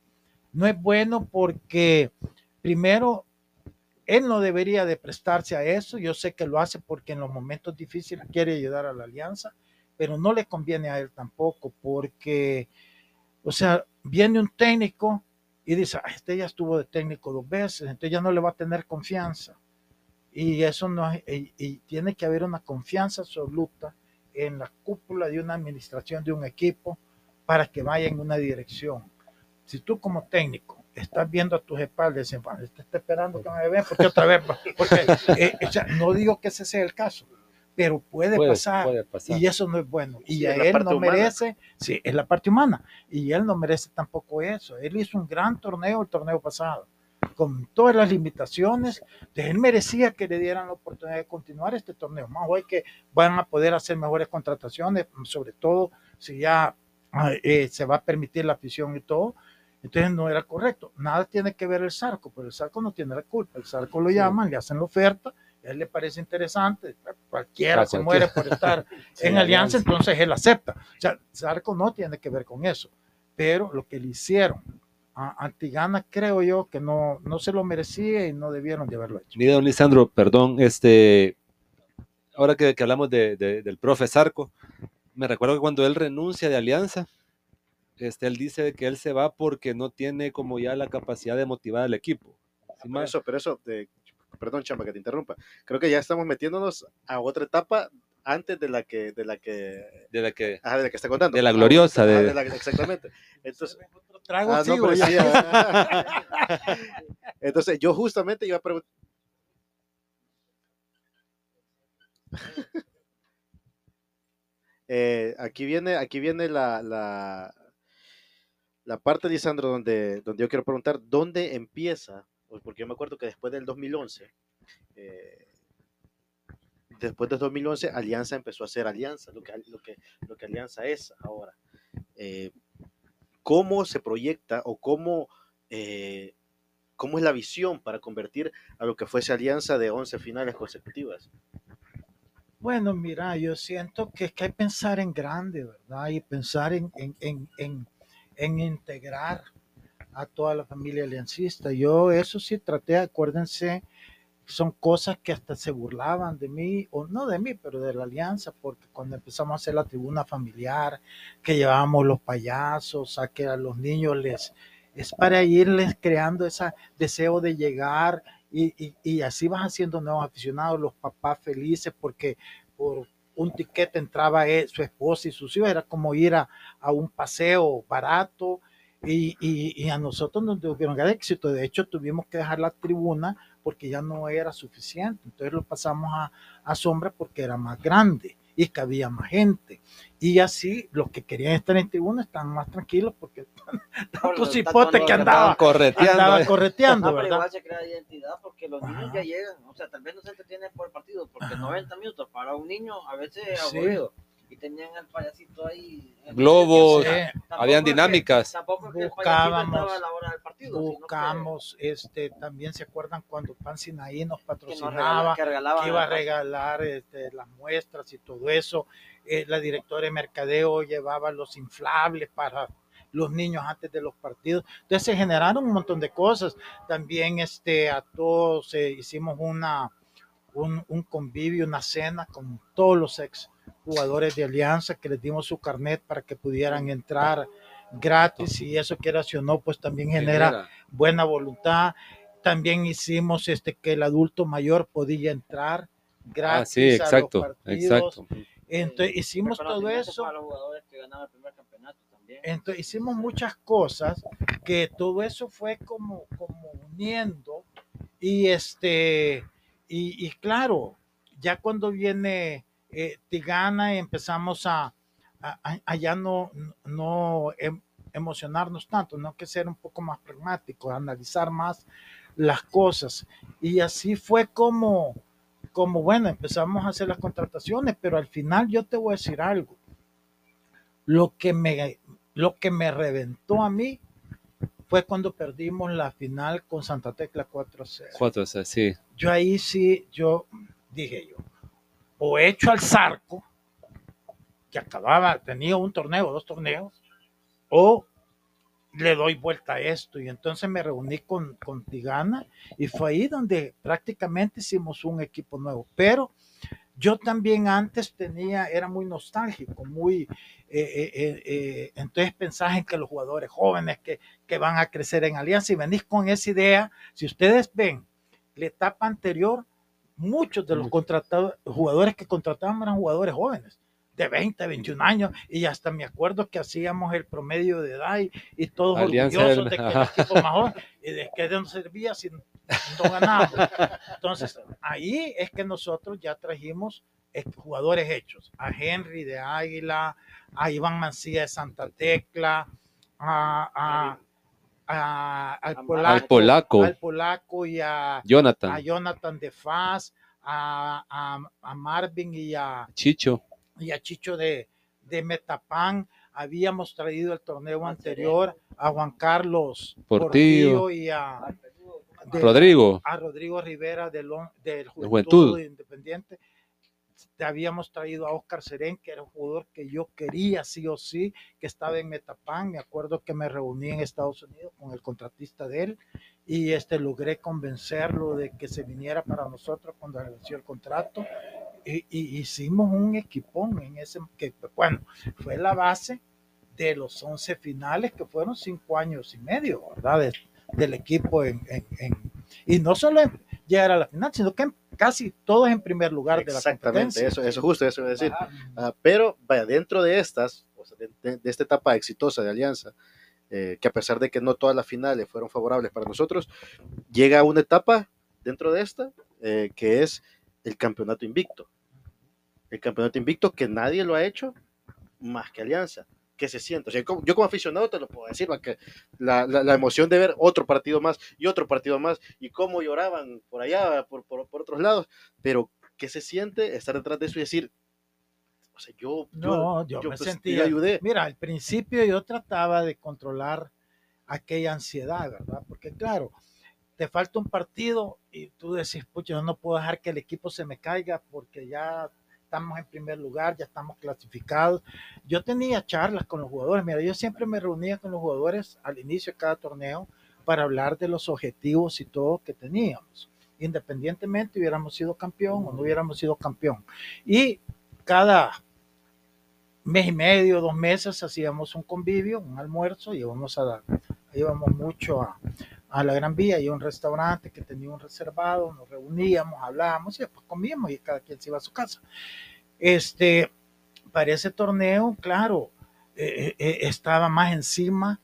No es bueno porque primero él no debería de prestarse a eso. Yo sé que lo hace porque en los momentos difíciles quiere ayudar a la alianza, pero no le conviene a él tampoco porque, o sea, viene un técnico y dice, "Ah, este ya estuvo de técnico dos veces, entonces ya no le va a tener confianza. Y eso no y, y tiene que haber una confianza absoluta en la cúpula de una administración de un equipo para que vaya en una dirección. Si tú como técnico estás viendo a tus espaldas y dices, "Bueno, este está esperando que me vean porque otra vez, va", porque, eh, o sea, no digo que ese sea el caso, pero puede, Puede, pasar. puede pasar. Y eso no es bueno. Y Sí, a él no humana. merece, sí, es la parte humana. Y él no merece tampoco eso. Él hizo un gran torneo el torneo pasado, con todas las limitaciones. Entonces, él merecía que le dieran la oportunidad de continuar este torneo. Más hoy que van a poder hacer mejores contrataciones, sobre todo si ya eh, se va a permitir la afición y todo. Entonces no era correcto. Nada tiene que ver el Zarco, pero el Zarco no tiene la culpa. El Zarco lo Sí. llaman, le hacen la oferta, a él le parece interesante, cualquiera se muere por estar Sí, en alianza, entonces él acepta. O sea, Zarco no tiene que ver con eso, pero lo que le hicieron a Antigana creo yo que no, no se lo merecía y no debieron de haberlo hecho. Mira, don Lisandro, perdón, este, ahora que, que hablamos de- de- del profe Zarco, me recuerdo que cuando él renuncia de Alianza, este, él dice que él se va porque no tiene como ya la capacidad de motivar al equipo. Por mal- eso, pero eso, eh, perdón, Chamba, que te interrumpa. Creo que ya estamos metiéndonos a otra etapa antes de la que, de la que, De la que. ajá, de la que está contando. De la gloriosa, de- la- exactamente. Entonces, trago, ah, no, sigo sí. Entonces, yo justamente iba a preguntar. Eh, aquí viene, aquí viene la, la, la parte, Lisandro, donde, donde yo quiero preguntar, ¿dónde empieza? Pues Porque yo me acuerdo que después del 2011, eh, después del 2011, Alianza empezó a hacer Alianza, lo que, lo que, lo que Alianza es ahora. Eh, ¿Cómo se proyecta o cómo, eh, cómo es la visión para convertir a lo que fuese Alianza de 11 finales consecutivas? Bueno, mira, yo siento que es que hay que pensar en grande, ¿verdad? Y pensar en, en, en, en, en integrar a toda la familia aliancista. Yo eso sí traté, acuérdense, son cosas que hasta se burlaban de mí, o no de mí, pero de la alianza, porque cuando empezamos a hacer la tribuna familiar, que llevábamos los payasos, a que a los niños les, es para irles creando ese deseo de llegar y, y, y así vas haciendo nuevos aficionados, los papás felices porque por un tiquete entraba él, su esposa y sus hijos, era como ir a, a un paseo barato y, y, y, a nosotros nos tuvieron que dar éxito, de hecho tuvimos que dejar la tribuna porque ya no era suficiente, entonces lo pasamos a, a sombra porque era más grande y cabía más gente. Y así los que querían estar en tribuna estaban más tranquilos porque tanto cipote que andaba, correteando. andaba correteando, pero ¿verdad? se crea identidad porque los niños Ajá. ya llegan, o sea, tal vez no se entretienen por el partido, porque Ajá. 90 minutos para un niño a veces es Sí. aburrido. Y tenían al payasito ahí. Globos, Sí. Tampoco habían dinámicas. tampoco es que el Buscábamos- a la hora del partido. que- buscamos, este, también se acuerdan cuando Pan Sinaí nos que nos patrocinaba, que que iba a la- regalar este, las muestras y todo eso. Eh, la directora de mercadeo llevaba los inflables para los niños antes de los partidos. Entonces se generaron un montón de cosas. También este, a todos eh, hicimos una, un, un convivio, una cena con todos los ex jugadores de Alianza que les dimos su carnet para que pudieran entrar gratis y eso que o no, pues también genera buena voluntad. También hicimos este que el adulto mayor podía entrar gratis Ah, sí, a exacto, los partidos. exacto. Entonces hicimos todo eso. para los jugadores que ganaban el primer campeonato también. Entonces hicimos muchas cosas que todo eso fue como, como uniendo y este y, y claro, ya cuando viene eh, Tigana empezamos a, a, a- a ya no, no em- emocionarnos tanto, no que ser un poco más pragmáticos, analizar más las cosas. Y así fue como, como bueno, empezamos a hacer las contrataciones, pero al final yo te voy a decir algo. Lo que me, lo que me reventó a mí fue cuando perdimos la final con Santa Tecla 4-0. Cuatro, o sea, sí. Yo ahí sí, yo dije yo, o hecho al Zarco, que acababa, tenía un torneo, dos torneos, o le doy vuelta a esto. Y entonces me reuní con, con Tigana y fue ahí donde prácticamente hicimos un equipo nuevo. Pero yo también antes tenía, era muy nostálgico, muy, eh, eh, eh, eh, entonces pensás en que los jugadores jóvenes que, que van a crecer en Alianza y venís con esa idea, si ustedes ven la etapa anterior, muchos de los Mucho. contratados, jugadores que contrataban eran jugadores jóvenes, de 20, 21 años, y hasta me acuerdo que hacíamos el promedio de edad y, y todos Alianza orgullosos del- de que el ajá. equipo más joven, y de que de no servía si no ganábamos. Entonces, ahí es que nosotros ya trajimos eh, jugadores hechos, a Henry de Águila, a Iván Mancilla de Santa Tecla, a, a- a- al, polaco, Al polaco. al polaco y a, a Jonathan, Jonathan de Faz, a, a- a Marvin y a, Chicho, y a Chicho de, de Metapan. Habíamos traído el torneo anterior a Juan Carlos Portillo. Portillo y a, de- Rodrigo, a Rodrigo Rivera del, del Juventud, Juventud. Independiente. Te habíamos traído a Oscar Serén, que era un jugador que yo quería sí o sí, que estaba en Metapán. Me acuerdo que me reuní en Estados Unidos con el contratista de él y este, logré convencerlo de que se viniera para nosotros cuando venció el contrato. Y, y hicimos un equipón en ese, que bueno, fue la base de los 11 finales, que fueron cinco años y medio, ¿verdad? De- del equipo en, en- en- y no solo en llegar a la final, sino que casi todos en primer lugar de la Exactamente, competencia. eso, eso justo, eso a decir. Pero vaya, dentro de estas, o sea, de, de- de esta etapa exitosa de Alianza, eh, que a pesar de que no todas las finales fueron favorables para nosotros, llega una etapa dentro de esta eh, que es el campeonato invicto. El campeonato invicto que nadie lo ha hecho más que Alianza. Que se siente. O sea, yo como aficionado te lo puedo decir, que la, la- la emoción de ver otro partido más y otro partido más y cómo lloraban por allá, por, por, por otros lados, pero que se siente estar detrás de eso y decir, o sea, yo, No, yo, me pues, sentía. ayudé. Mira, al principio yo trataba de controlar aquella ansiedad, ¿verdad? Porque claro, te falta un partido y tú decís, pucha, yo no puedo dejar que el equipo se me caiga porque ya estamos en primer lugar, ya estamos clasificados. Yo tenía charlas con los jugadores, mira, yo siempre me reunía con los jugadores al inicio de cada torneo para hablar de los objetivos y todo que teníamos, independientemente hubiéramos sido campeón o no hubiéramos sido campeón. Y cada mes y medio, dos meses, hacíamos un convivio, un almuerzo, íbamos a íbamos mucho a, a la Gran Vía, y un restaurante que tenía un reservado, nos reuníamos, hablábamos y después comíamos y cada quien se iba a su casa. Este, para ese torneo, claro, eh, eh, estaba más encima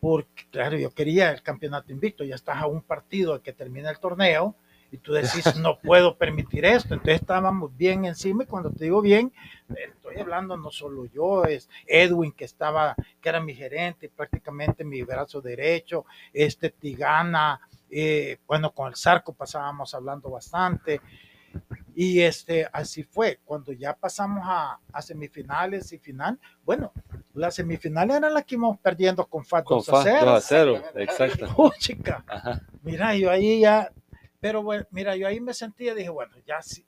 porque, claro, yo quería el campeonato invicto, ya estás a un partido de que termine el torneo y tú decís, no puedo permitir esto, entonces estábamos bien encima y cuando te digo bien, estoy hablando no solo yo, es Edwin que estaba, que era mi gerente, prácticamente mi brazo derecho, este Tigana, eh, bueno, con el Zarco pasábamos hablando bastante. Y este, así fue, cuando ya pasamos a, a semifinales y final, bueno, las semifinales eran las que íbamos perdiendo con FAT Con 2 a FA 0. 2 a 0, exacto. Oh, chica, Ajá. mira, yo ahí ya, pero bueno, mira, yo ahí me sentía, dije, bueno, ya sí,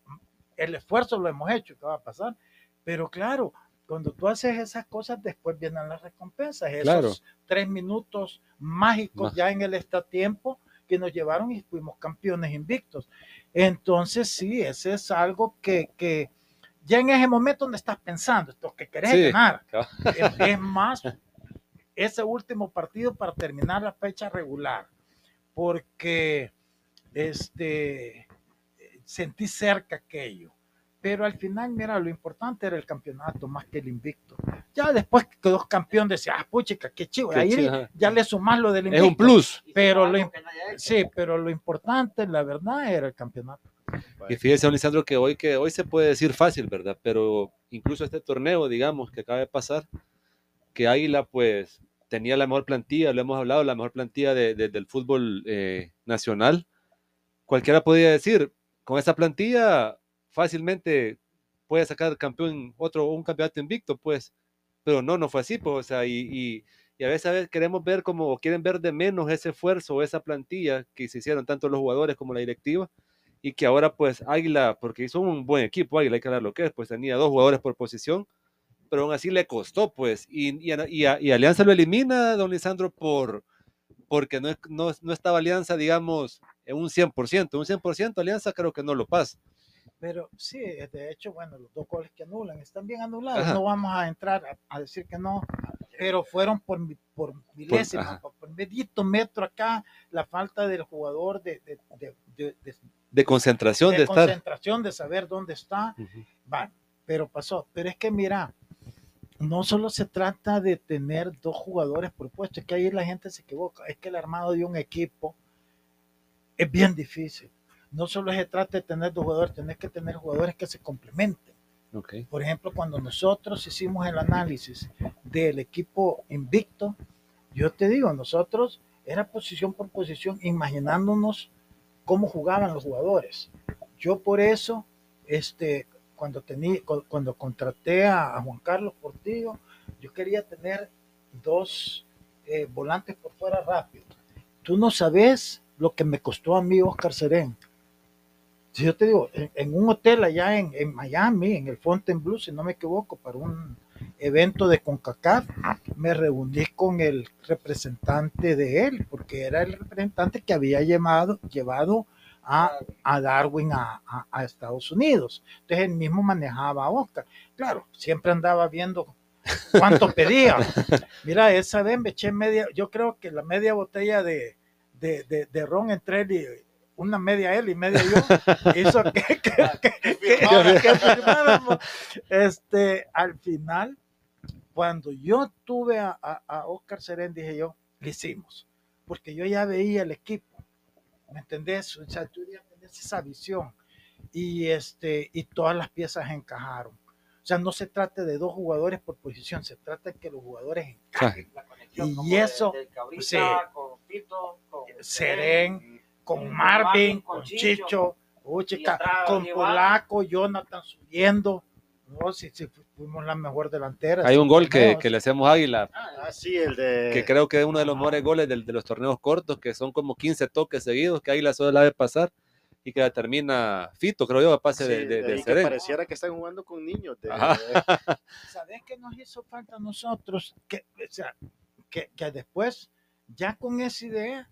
el esfuerzo lo hemos hecho, ¿qué va a pasar? Pero claro, cuando tú haces esas cosas, después vienen las recompensas, esos Claro. tres minutos mágicos ya en el tiempo que nos llevaron y fuimos campeones invictos. Entonces, sí, ese es algo que, que ya en ese momento donde estás pensando, esto que querés Sí. ganar, es, es más ese último partido para terminar la fecha regular, porque este, sentí cerca aquello. Pero al final, mira, lo importante era el campeonato más que el invicto. Ya después que quedó campeón, decía, ah, puchica, qué chivo. Qué Ahí chido, ya le sumas lo del Es invicto. un plus. Pero lo. Sí, pero lo importante, la verdad, era el campeonato. Y fíjese, don Lisandro, que hoy, que hoy se puede decir fácil, ¿verdad? Pero incluso este torneo, digamos, que acaba de pasar, que Águila, pues, tenía la mejor plantilla, lo hemos hablado, la mejor plantilla de- de- del fútbol eh, nacional. Cualquiera podría decir, con esa plantilla, fácilmente puede sacar campeón, otro, un campeonato invicto, pues. Pero no, no fue así, pues, o sea, y, a veces, a veces queremos ver como, quieren ver de menos ese esfuerzo, esa plantilla que se hicieron tanto los jugadores como la directiva y que ahora pues Águila, porque hizo un buen equipo, Águila hay que hablar lo que es, pues tenía dos jugadores por posición, pero aún así le costó pues, y, y, Alianza lo elimina, don Lisandro, por, porque no, no estaba Alianza, digamos, en un 100%, un 100% Alianza creo que no lo pasa. Pero sí, de hecho, bueno, los dos goles que anulan están bien anulados. Ajá. No vamos a entrar a, a decir que no, pero fueron por, por milésima, ajá. por, por medito metro acá, la falta del jugador de, de, de- de- de- concentración, de, estar. concentración, de saber dónde está. Ujú. Va, pero pasó. Pero es que mira, no solo se trata de tener dos jugadores por puesto, es que ahí la gente se equivoca. Es que el armado de un equipo es bien difícil. No solo se trata de tener dos jugadores, tenés que tener jugadores que se complementen. Ok. Por ejemplo, cuando nosotros hicimos el análisis del equipo invicto, yo te digo, nosotros era posición por posición, imaginándonos cómo jugaban los jugadores. Yo por eso, este, cuando, tení, cu- cuando contraté a, a Juan Carlos Portillo, yo quería tener dos eh, volantes por fuera rápido. Tú no sabes lo que me costó a mí Oscar Serén. Si yo te digo, en, en un hotel allá en, en Miami, en el Fontainebleau, si no me equivoco, para un evento de CONCACAF, me reuní con el representante de él, porque era el representante que había llevado, llevado a, a Darwin a, a- a Estados Unidos. Entonces él mismo manejaba a Oscar. Claro, siempre andaba viendo cuánto pedía. Mira, esa vez me eché media, yo creo que la media botella de, de, de, de ron entre él y una media él y media yo, hizo que, que, que, que- que firmáramos. Este, al final, cuando yo tuve a, a, a Oscar Serén, dije yo, le hicimos, porque yo ya veía el equipo, ¿me entendés? O sea, tú ya tenés esa visión y, este, y todas las piezas encajaron. O sea, no se trata de dos jugadores por posición, se trata de que los jugadores encajen. La conexión Y de- eso, Cabrita sí. con Pito, con Serén, con con Marvin, con con Chicho, Chicho, uy, y chica, atrás con. Polaco, Jonathan subiendo. No, fu- fuimos la mejor delantera. Hay un gol que, que le hacemos a Águila, Ah, sí, el de... que creo que es uno de los mejores goles del- de, los torneos cortos, que son como 15 toques seguidos, que Águila solo la debe pasar y que la termina Fito, creo yo, a pase Sí, de, de, de de ahí que pareciera que están jugando con niños. de-. ¿Sabes qué nos hizo falta a nosotros? Que, o sea, que, que después, ya con esa idea,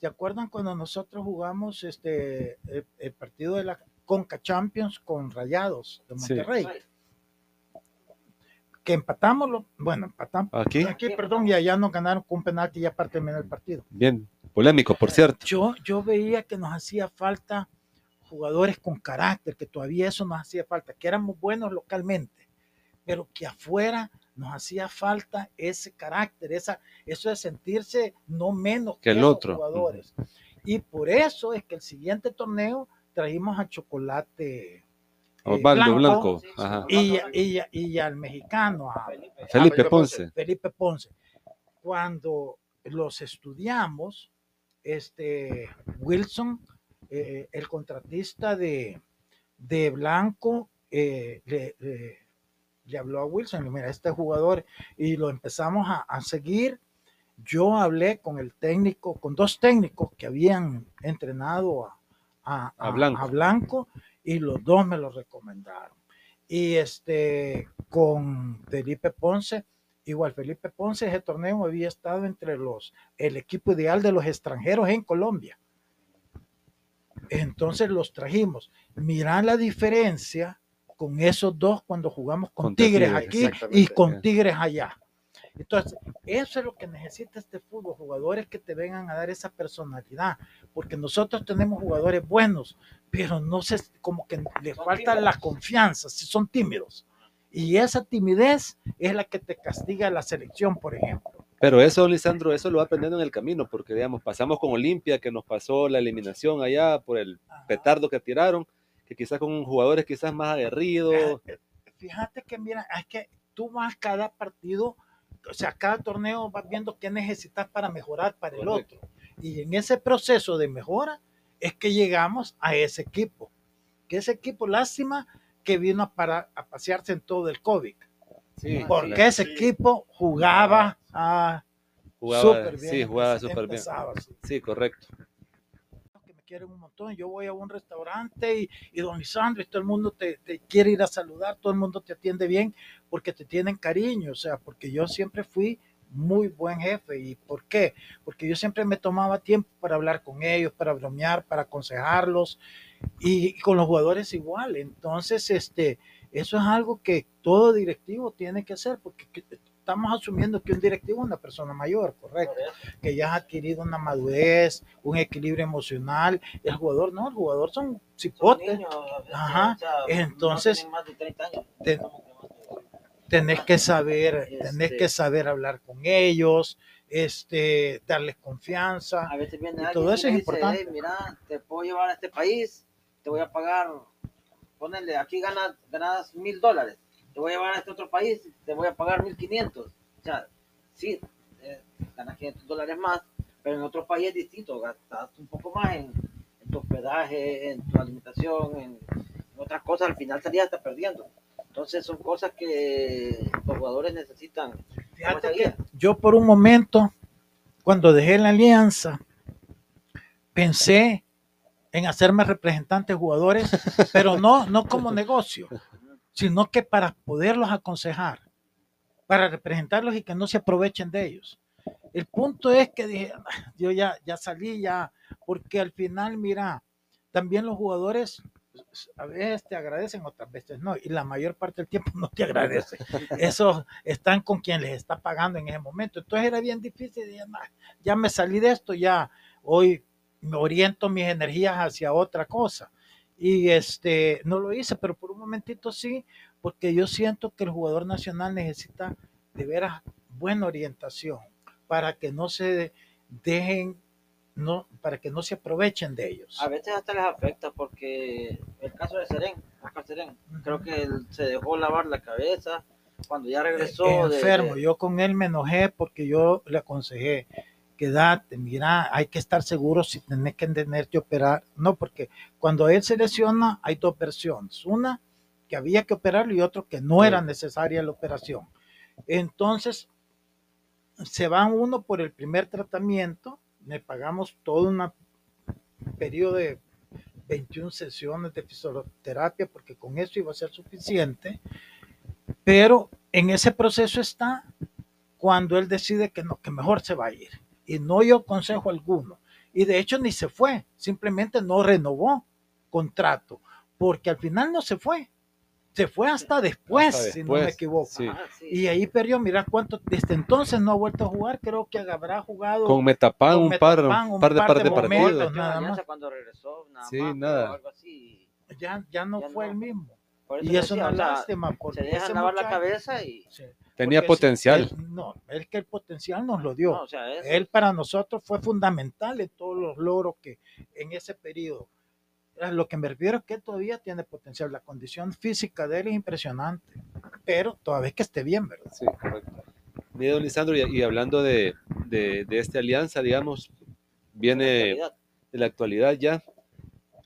¿se acuerdan cuando nosotros jugamos este el, el partido de la Conca Champions con Rayados de Sí. Que empatamos, lo, bueno, empatamos. Aquí, Aquí, perdón, y allá nos ganaron con un penalti ya para terminar el partido. bien polémico, por cierto. Yo, yo veía que nos hacía falta jugadores con carácter, que todavía eso nos hacía falta, que éramos buenos localmente, pero que afuera nos hacía falta ese carácter, esa, eso de sentirse no menos Que el esos otro. jugadores. Y por eso es que el siguiente torneo trajimos a Chocolate Osvaldo Blanco, Blanco, ajá. y, y, y al mexicano, a Felipe. Felipe Ponce. Felipe Ponce. Cuando los estudiamos, este Wilson, eh, el contratista de, de Blanco, eh, le, le- le habló a Wilson, mira, este jugador, y lo empezamos a, a seguir. Yo hablé con el técnico, con dos técnicos que habían entrenado a, a- A Blanco. a Blanco, y los dos me lo recomendaron. Y este, con Felipe Ponce, igual Felipe Ponce, ese torneo había estado entre los, el equipo ideal de los extranjeros en Colombia. Entonces los trajimos. Mirá la diferencia con esos dos cuando jugamos con Contra Tigres Tigres, aquí y con Tigres allá. Entonces, eso es lo que necesita este fútbol, jugadores que te vengan a dar esa personalidad, porque nosotros tenemos jugadores buenos, pero no sé, como que le falta tímidos. la confianza, si son tímidos. Y esa timidez es la que te castiga la selección, por ejemplo. Pero eso, Lisandro, eso lo va aprendiendo en el camino, porque digamos, pasamos con Olimpia, que nos pasó la eliminación allá por el petardo que tiraron, que quizás con jugadores quizás más aguerridos. Fíjate que, mira, es que tú vas cada partido, o sea, cada torneo vas viendo qué necesitas para mejorar para el otro. Y en ese proceso de mejora es que llegamos a ese equipo. Que ese equipo, lástima, que vino a, para, a pasearse en todo el COVID. Sí, Porque sí, ese sí. equipo jugaba ah, jugaba, súper bien. sí, jugaba súper bien. sí. Sí, correcto. que me quieren un montón. Yo voy a un restaurante y, y don Lisandro, y todo el mundo te, te quiere ir a saludar, todo el mundo te atiende bien porque te tienen cariño, o sea, porque yo siempre fui muy buen jefe. ¿Y por qué? Porque yo siempre me tomaba tiempo para hablar con ellos, para bromear, para aconsejarlos y, con los jugadores igual. Entonces, este, eso es algo que todo directivo tiene que hacer porque que- estamos asumiendo que un directivo es una persona mayor, correcto que ya ha adquirido una madurez, un equilibrio emocional. El jugador no, el jugador son Son cipotes. niños, Ajá, o sea, entonces, no tienen más de 30 años. te- Como que más de- Tenés que saber, tenés Este- que saber hablar con ellos, este, darles confianza. A veces viene Y todo eso es dice, importante. "Hey, mira, te puedo llevar a este país, te voy a pagar, ponele, aquí ganas, ganas mil dólares, te voy a llevar a este otro país, te voy a pagar mil quinientos. O sea, sí, eh, ganas 500 dólares más, pero en otro país es distinto, gastas un poco más en, en tu hospedaje, en tu alimentación, en, en otras cosas, al final salías hasta perdiendo. Entonces son cosas que los jugadores necesitan. Fíjate que yo por un momento, cuando dejé la alianza, pensé en hacerme representante de jugadores, pero no, no como negocio, sino que para poderlos aconsejar, para representarlos y que no se aprovechen de ellos. El punto es que dije, "Ah, yo ya, ya salí ya, porque al final, mira, también los jugadores a veces te agradecen, otras veces no, y la mayor parte del tiempo no te agradecen. Esos están con quien les está pagando en ese momento. Entonces era bien difícil, "Nah, ya me salí de esto, ya hoy me oriento mis energías hacia otra cosa. Y este, no lo hice, pero por un momentito sí, porque yo siento que el jugador nacional necesita de veras buena orientación para que no se dejen, no, para que no se aprovechen de ellos. A veces hasta les afecta porque el caso de Serén, Oscar Serén, creo que él se dejó lavar la cabeza cuando ya regresó. de- enfermo. de- Yo con él me enojé porque yo le aconsejé, quédate, mira, hay que estar seguro si tenés que tener que operar. No, porque cuando él se lesiona hay dos versiones. Una que había que operarlo y otro que no Sí. era necesaria la operación. Entonces, se van uno por el primer tratamiento, le pagamos todo un periodo de 21 sesiones de fisioterapia porque con eso iba a ser suficiente, pero en ese proceso está cuando él decide que no, que mejor se va a ir. Y no dio consejo alguno. Y de hecho ni se fue, simplemente no renovó contrato, porque al final no se fue. Se fue hasta después, Hasta si no me equivoco. sí. Sí. Y ahí perdió, mira cuánto, desde entonces no ha vuelto a jugar, creo que habrá jugado Con Metapan Con un par, un de, par de de partidos. Nada más. cuando regresó, nada Sí, más, nada. pero algo así. ya, ya no Ya fue no. el mismo. Y le es una decía, o sea, lástima porque se dejan lavar la cabeza y Sí, Tenía porque potencial. él- no, es que el potencial nos lo dio. no, o sea, eso, Él para nosotros fue fundamental en todos los logros que en ese periodo. A Lo que me refiero es que todavía tiene potencial. La condición física de él es impresionante, pero todavía que esté bien, ¿verdad? Sí, correcto. Mire, don Lisandro, y, y hablando de, de, de esta alianza, digamos, viene de la actualidad ya,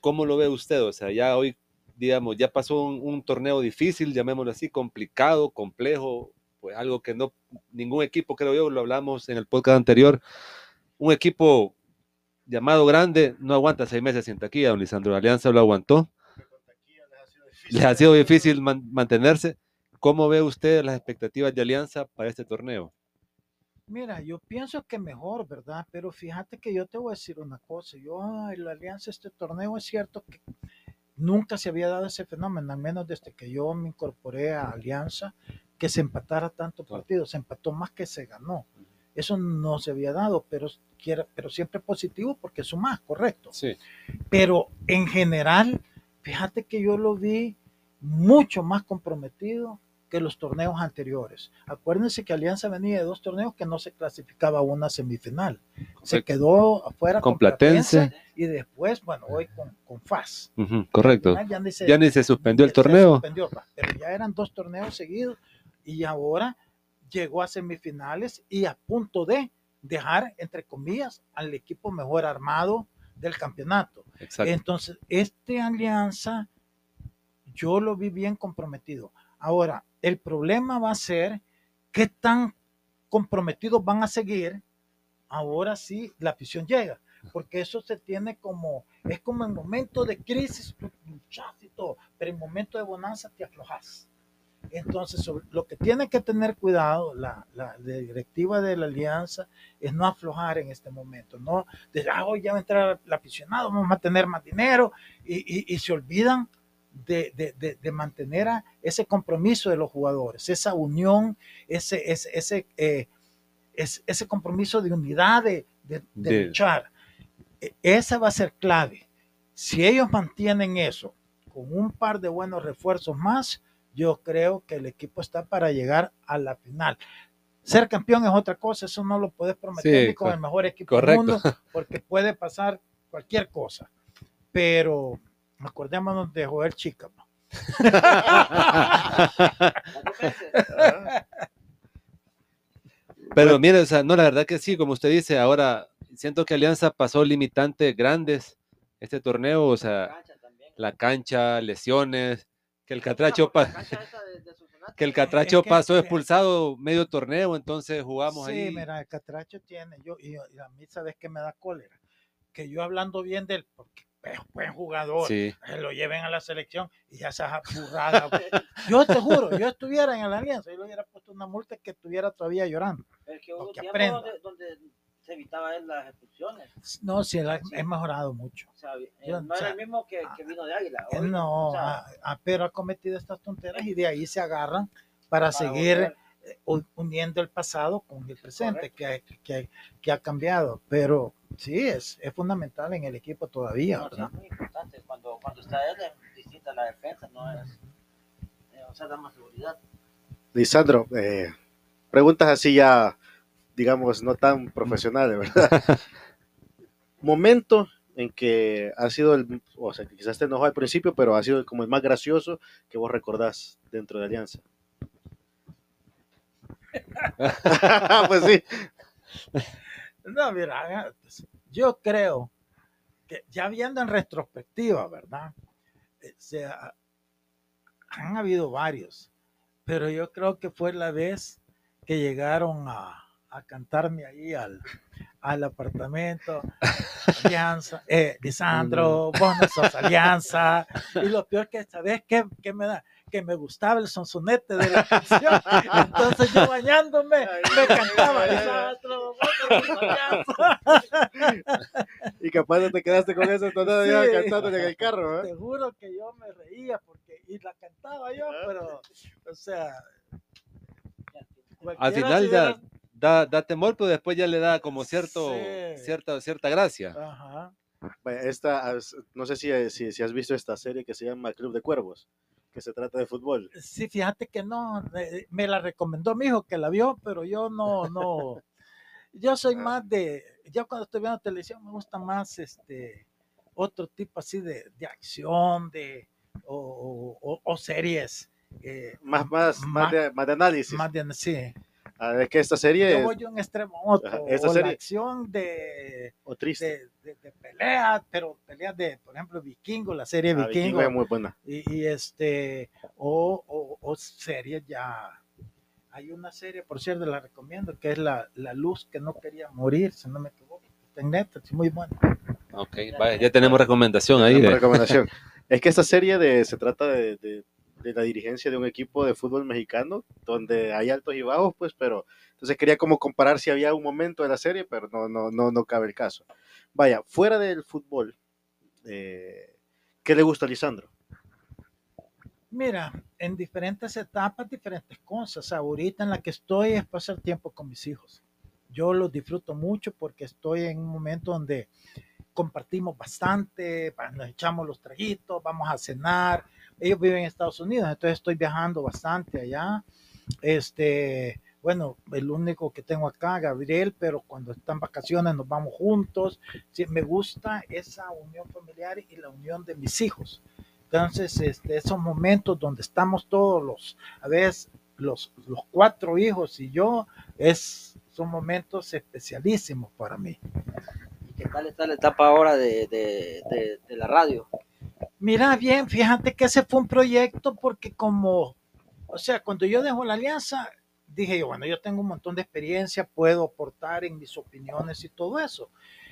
¿cómo lo ve usted? O sea, ya hoy, digamos, ya pasó un, un torneo difícil, llamémoslo así, complicado, complejo, pues algo que no, ningún equipo, creo yo, lo hablamos en el podcast anterior, un equipo llamado grande no aguanta seis meses sin taquilla, don Lisandro, la Alianza lo aguantó, les ha sido difícil man- mantenerse. ¿Cómo ve usted las expectativas de Alianza para este torneo? Mira, yo pienso que mejor, ¿verdad? Pero fíjate que yo te voy a decir una cosa. Yo, en la Alianza, este torneo es cierto que nunca se había dado ese fenómeno, al menos desde que yo me incorporé a Alianza, que se empatara tanto partido. Se empató más que se ganó. Eso no se había dado, pero, pero siempre positivo porque es más, correcto. Sí, Pero en general, fíjate que yo lo vi mucho más comprometido que los torneos anteriores. Acuérdense que Alianza venía de dos torneos que no se clasificaba a una semifinal. Se Correcto. quedó afuera Con Platense. y después, bueno, hoy con, con FAS. ujú, correcto. Al final Ya ni se, Ya ni se suspendió el torneo. suspendió, pero ya eran dos torneos seguidos y ahora llegó a semifinales y a punto de dejar, entre comillas, al equipo mejor armado del campeonato. Exacto. Entonces, este alianza, yo lo vi bien comprometido. Ahora, el problema va a ser qué tan comprometidos van a seguir. Ahora sí, la afición llega, porque eso se tiene como, es como en momento de crisis, luchas y todo, pero en momento de bonanza te aflojas. Entonces, sobre- lo que tiene que tener cuidado la, la directiva de la alianza es no aflojar en este momento, no de, ah, hoy ya va a entrar el aficionado, vamos a tener más dinero y, y- y se olvidan de, de- de- de mantener a ese compromiso de los jugadores, esa unión, ese, ese, ese, eh, es- ese compromiso de unidad, de, de- de De- luchar. E- Esa va a ser clave. Si ellos mantienen eso con un par de buenos refuerzos más, yo creo que el equipo está para llegar a la final. Ser campeón es otra cosa, eso no lo puedes prometer Sí, ni con el mejor equipo correcto. del mundo, porque puede pasar cualquier cosa. Pero acordémonos de Joel Chica. ¿no? Cuatro meses. Pero mire, o sea, no, la verdad que sí, como usted dice, ahora siento que Alianza pasó limitantes grandes este torneo, o sea, Cancha también. la cancha, lesiones, que el Catracho, pa- de- de que el Catracho que- pasó expulsado medio torneo, entonces jugamos sí, ahí. mira, el Catracho tiene, yo, y, y a mí sabes que me da cólera, que yo hablando bien de él, porque es buen jugador, Sí, que lo lleven a la selección y ya esas burradas. yo te juro, yo estuviera en la alianza, yo le hubiera puesto una multa que estuviera todavía llorando. Es que hubo tiempo donde, donde se evitaba él las expulsiones. No, sí, él ha, Sí. mejorado mucho. O sea, eh, Yo- no o sea, era el mismo que, que vino de Águila. Él no, o sea, ah, ah, pero ha cometido estas tonteras y de ahí se agarran para, para seguir volver. eh, uniendo el pasado con el presente, que, que, que ha cambiado. Pero sí, es, es fundamental en el equipo todavía, No, sí, ¿verdad? es muy importante. Cuando, cuando está él es distinta la defensa, no es. eh, o sea, da más seguridad. Lisandro, eh, preguntas así ya, digamos, no tan profesionales, ¿verdad? Momento en que ha sido el, o sea, que quizás te enojó al principio, pero ha sido como el más gracioso que vos recordás dentro de Alianza. pues sí, No, mira, pues, yo creo que ya viendo en retrospectiva, ¿verdad? Eh, se ha- han habido varios, pero yo creo que fue la vez que llegaron a, a cantarme ahí al, al apartamento. Alianza, eh, Lisandro, vos no sos Alianza. Y lo peor que, ¿sabes qué, qué me da? Que me gustaba el sonsonete de la canción. Entonces yo bañándome me cantaba Lisandro, vos no sos Alianza. y capaz no te quedaste con eso ya Sí. cantando en el carro, ¿eh? Te juro que yo me reía porque, y la cantaba yo, pero, o sea. Al final ya da, da temor, pero después ya le da como cierto, Sí. cierta, cierta gracia. Ajá. Esta, no sé si, si, si has visto esta serie que se llama Club de Cuervos, que se trata de fútbol. Sí, fíjate que no, eh, me la recomendó mi hijo que la vio, pero yo no, no. Yo soy Ah. más de, yo cuando estoy viendo televisión me gusta más este otro tipo así de, de acción, de o, o- o series. eh, Más, más, más, Más- de, más de análisis. más de sí. A ver, que esta serie Yo es voy de un extremo otro. Esa o la serie- acción de, o triste. de, de, de pelea, pero peleas de, por ejemplo, Vikingo, la serie Ah, Vikingo. Vikingo es muy buena. y, y este o, o, o series ya hay una serie por cierto la recomiendo que es la, la luz que no quería morir si no me equivoco está en Netflix muy buena Ok, vaya, ya tenemos recomendación ahí. De- recomendación. es que esta serie de, se trata de, de- de la dirigencia de un equipo de fútbol mexicano, donde hay altos y bajos, pues, pero entonces quería como comparar si había un momento de la serie, pero no, no, no, no cabe el caso. Vaya, fuera del fútbol, eh, ¿qué le gusta a Lisandro? mira en diferentes etapas diferentes cosas ahorita en la que estoy es pasar tiempo con mis hijos yo los disfruto mucho porque estoy en un momento donde compartimos bastante, nos echamos los traguitos, vamos a cenar. Ellos viven en Estados Unidos, entonces estoy viajando bastante allá. Este, bueno, el único que tengo acá, Gabriel, pero cuando están vacaciones nos vamos juntos. Sí, me gusta esa unión familiar y la unión de mis hijos. Entonces, este, esos momentos donde estamos todos los, a veces los, los cuatro hijos y yo, es, son momentos especialísimos para mí. ¿Y qué tal está la etapa ahora de, de, la radio? Mira, bien, fíjate que ese fue un proyecto porque como, o sea, cuando yo dejo la alianza, dije yo, bueno, yo tengo un montón de experiencia, puedo aportar en mis opiniones y todo eso.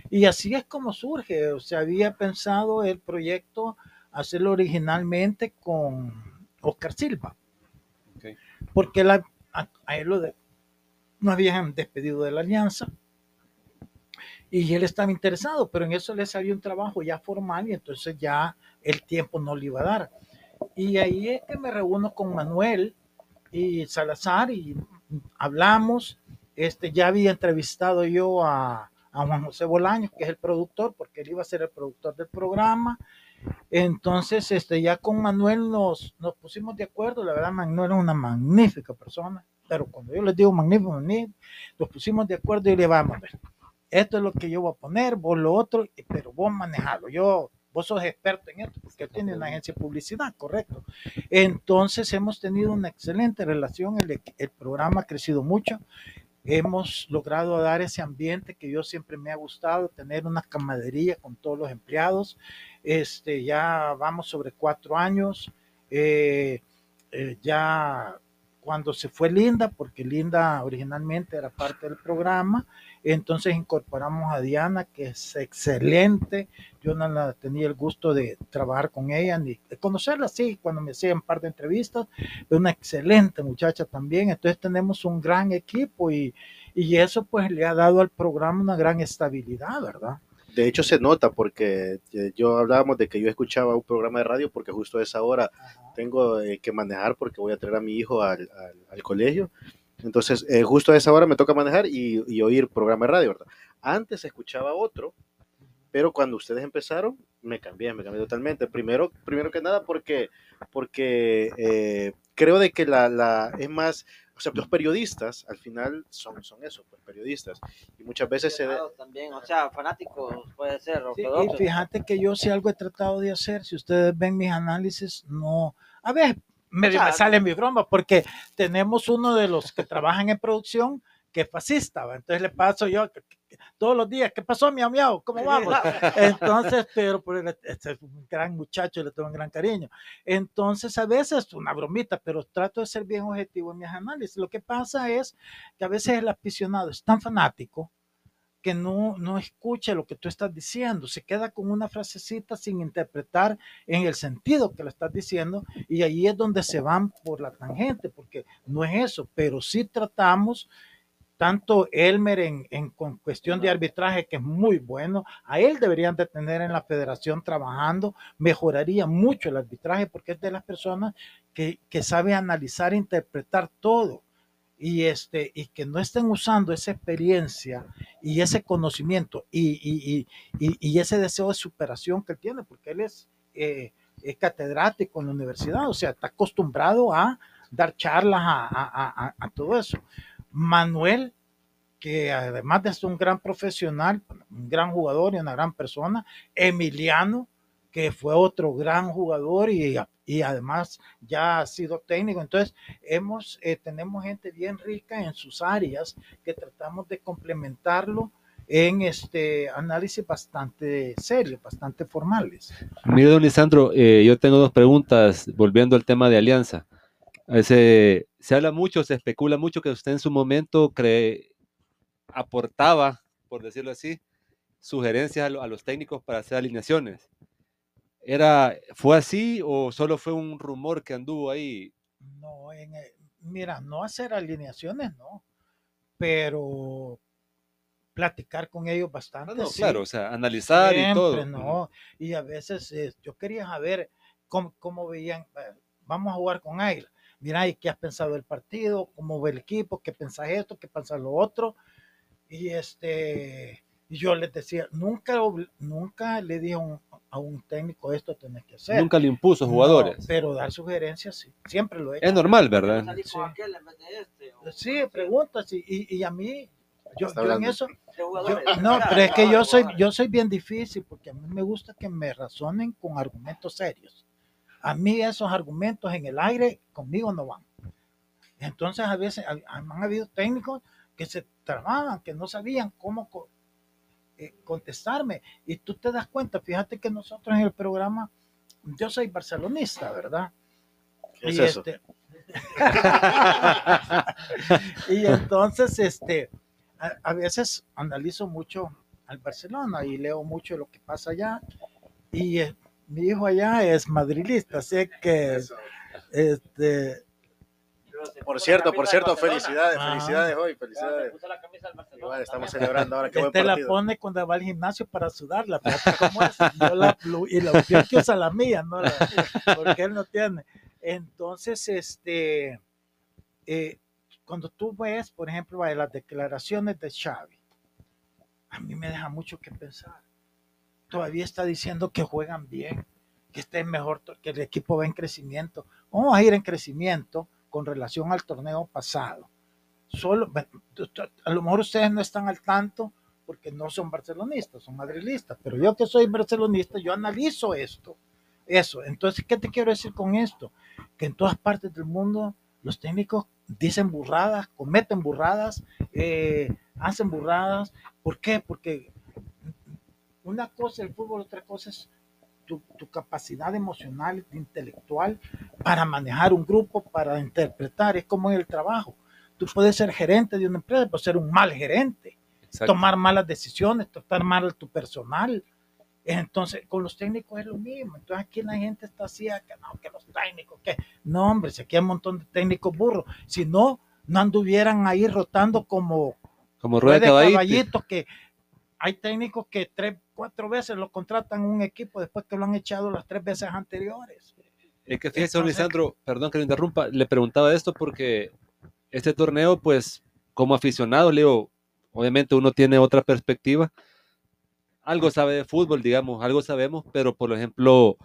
Y así es como surge, o sea, había pensado el proyecto hacerlo originalmente con Oscar Silva, porque la, a, a él lo de, no habían despedido de la alianza y él estaba interesado, pero en eso le salió un trabajo ya formal y entonces ya el tiempo no le iba a dar. Y ahí es que me reúno con Manuel y Salazar y hablamos. Este, ya había entrevistado yo a, a Juan José Bolaños, que es el productor, porque él iba a ser el productor del programa. Entonces, este, ya con Manuel nos, nos pusimos de acuerdo. La verdad, Manuel es una magnífica persona, pero cuando yo les digo magnífico, magnífico, nos pusimos de acuerdo y le vamos a ver. Esto es lo que yo voy a poner, vos lo otro, pero vos manejalo. Yo, vos sos experto en esto, porque tiene una agencia de publicidad, correcto. Entonces, hemos tenido una excelente relación. El, el programa ha crecido mucho hemos logrado dar ese ambiente que yo siempre me ha gustado, tener una camaradería con todos los empleados. Este, ya vamos sobre cuatro años. Eh, eh, ya cuando se fue Linda, porque Linda originalmente era parte del programa, entonces incorporamos a Diana, que es excelente. Yo no la tenía el gusto de trabajar con ella, ni de conocerla, sí, cuando me hacían un par de entrevistas, es una excelente muchacha también. Entonces tenemos un gran equipo y, y eso pues le ha dado al programa una gran estabilidad, ¿verdad? De hecho se nota porque eh, yo hablábamos de que yo escuchaba un programa de radio porque justo a esa hora tengo eh, que manejar porque voy a traer a mi hijo al, al, al colegio Entonces, eh, justo a esa hora me toca manejar y, y oír programa de radio, ¿verdad? Antes escuchaba otro, pero cuando ustedes empezaron, me cambié, me cambié totalmente. Primero, primero que nada, porque, porque eh, creo de que la, la, es más, o sea, los periodistas al final son, son eso, pues periodistas. Y muchas veces se... De... También, o sea, fanáticos puede ser. Sí, y fíjate que yo si algo he tratado de hacer, si ustedes ven mis análisis, no... A ver, me, o sea, me sale mi broma, porque tenemos uno de los que trabajan en producción que es fascista, ¿va? entonces le paso yo todos los días, ¿qué pasó, miau, miau? ¿Cómo vamos? Entonces, pero por este es un gran muchacho, le tengo un gran cariño. Entonces, a veces una bromita, pero trato de ser bien objetivo en mis análisis. Lo que pasa es que a veces el aficionado es tan fanático que no, no escucha lo que tú estás diciendo, se queda con una frasecita sin interpretar en el sentido que lo estás diciendo y ahí es donde se van por la tangente, porque no es eso, pero sí tratamos tanto Elmer en, con cuestión de arbitraje, que es muy bueno, a él deberían de tener en la federación trabajando, mejoraría mucho el arbitraje porque es de las personas que, que sabe analizar e interpretar todo. Y, este, y que no estén usando esa experiencia y ese conocimiento y, y, y, y ese deseo de superación que él tiene, porque él es, eh, es catedrático en la universidad, o sea, está acostumbrado a dar charlas a, a, a todo eso. Manuel, que además de ser un gran profesional, un gran jugador y una gran persona, Emiliano, que fue otro gran jugador y, y además ya ha sido técnico. Entonces, hemos, eh, tenemos gente bien rica en sus áreas que tratamos de complementarlo en este análisis bastante serio, bastante formales. Mire, don Lisandro, eh, yo tengo dos preguntas volviendo al tema de alianza. Ese, se habla mucho, se especula mucho que usted en su momento cree, aportaba, por decirlo así, sugerencias a, los técnicos para hacer alineaciones. Era, ¿Fue así o solo fue un rumor que anduvo ahí? No, en, mira, no hacer alineaciones, no, pero platicar con ellos bastante. No, no sí. claro, o sea, analizar Siempre, y todo. No, y a veces eh, yo quería saber cómo, cómo veían, eh, vamos a jugar con Águila mira, ¿y qué has pensado del partido? ¿Cómo ve el equipo? ¿Qué pensás esto? ¿Qué pensás lo otro? Y este, yo les decía, nunca, nunca le dije a un, a un técnico esto tenés que hacer. Nunca le impuso jugadores. No, pero dar sugerencias sí, siempre lo he hecho. Es normal, ¿verdad? Sí, este, sí preguntas y, y, y, a mí, yo, yo en eso, yo, no, pero es que yo soy, yo soy bien difícil porque a mí me gusta que me razonen con argumentos serios. A mí esos argumentos en el aire conmigo no van. Entonces a veces han habido técnicos que se trababan, que no sabían cómo eh, contestarme. Y tú te das cuenta, fíjate que nosotros en el programa, yo soy barcelonista, ¿verdad? ¿Qué es y eso? Este, y entonces, este, a, a, veces analizo mucho al Barcelona y leo mucho lo que pasa allá. Y eh, mi hijo allá es madrilista, así que este por cierto, por cierto, felicidades, ah. felicidades hoy, felicidades. Igual estamos celebrando ahora que este la pone cuando va al gimnasio para sudarla, pero ¿cómo es? Yo la, y la que usa la mía, ¿no? La, porque él no tiene. Entonces, este, eh, cuando tú ves, por ejemplo, las declaraciones de Xavi, a mí me deja mucho que pensar todavía está diciendo que juegan bien, que estén mejor, que el equipo va en crecimiento. Vamos a ir en crecimiento con relación al torneo pasado. Solo, a lo mejor ustedes no están al tanto porque no son barcelonistas, son madrilistas, pero yo que soy barcelonista, yo analizo esto. Eso, entonces, ¿qué te quiero decir con esto? Que en todas partes del mundo los técnicos dicen burradas, cometen burradas, eh, hacen burradas. ¿Por qué? Porque una cosa el fútbol, otra cosa es tu, tu, capacidad emocional, intelectual para manejar un grupo, para interpretar. Es como en el trabajo. Tú puedes ser gerente de una empresa, pero ser un mal gerente, Exacto. tomar malas decisiones, tratar mal a tu personal. Entonces, con los técnicos es lo mismo. Entonces, aquí la gente está así, que no, que los técnicos, que no, hombre, si aquí hay un montón de técnicos burros. Si no, no anduvieran ahí rotando como, como rueda de caballito. caballitos que hay técnicos que tres, cuatro veces lo contratan un equipo después que lo han echado las tres veces anteriores. Es que fíjese, don Lisandro, perdón que lo interrumpa, le preguntaba esto porque este torneo, pues como aficionado, Leo, obviamente uno tiene otra perspectiva. Algo sabe de fútbol, digamos, algo sabemos, pero por ejemplo,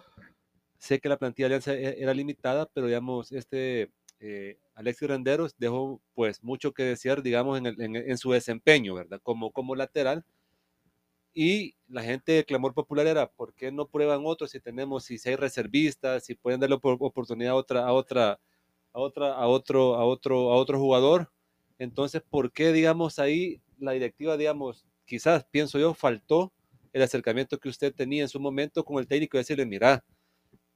sé que la plantilla de Alianza e-, era limitada, pero digamos, este eh, Alexis Renderos dejó pues mucho que desear, digamos, en, el, en, en, su desempeño, ¿verdad? Como, como lateral. Y la gente, el clamor popular era, ¿por qué no prueban otros si tenemos, si hay reservistas, si pueden darle oportunidad a otra, a otra, a otra, a otro, a otro, a otro jugador? Entonces, ¿por qué, digamos, ahí la directiva, digamos, quizás, pienso yo, faltó el acercamiento que usted tenía en su momento con el técnico y decirle, mira,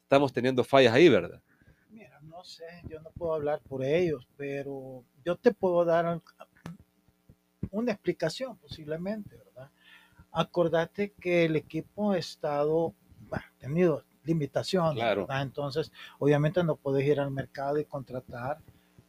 estamos teniendo fallas ahí, ¿verdad? Mira, no sé, yo no puedo hablar por ellos, pero yo te puedo dar una explicación posiblemente, ¿verdad? Acordate que el equipo ha estado, bueno, tenido limitaciones. Entonces, obviamente no puedes ir al mercado y contratar.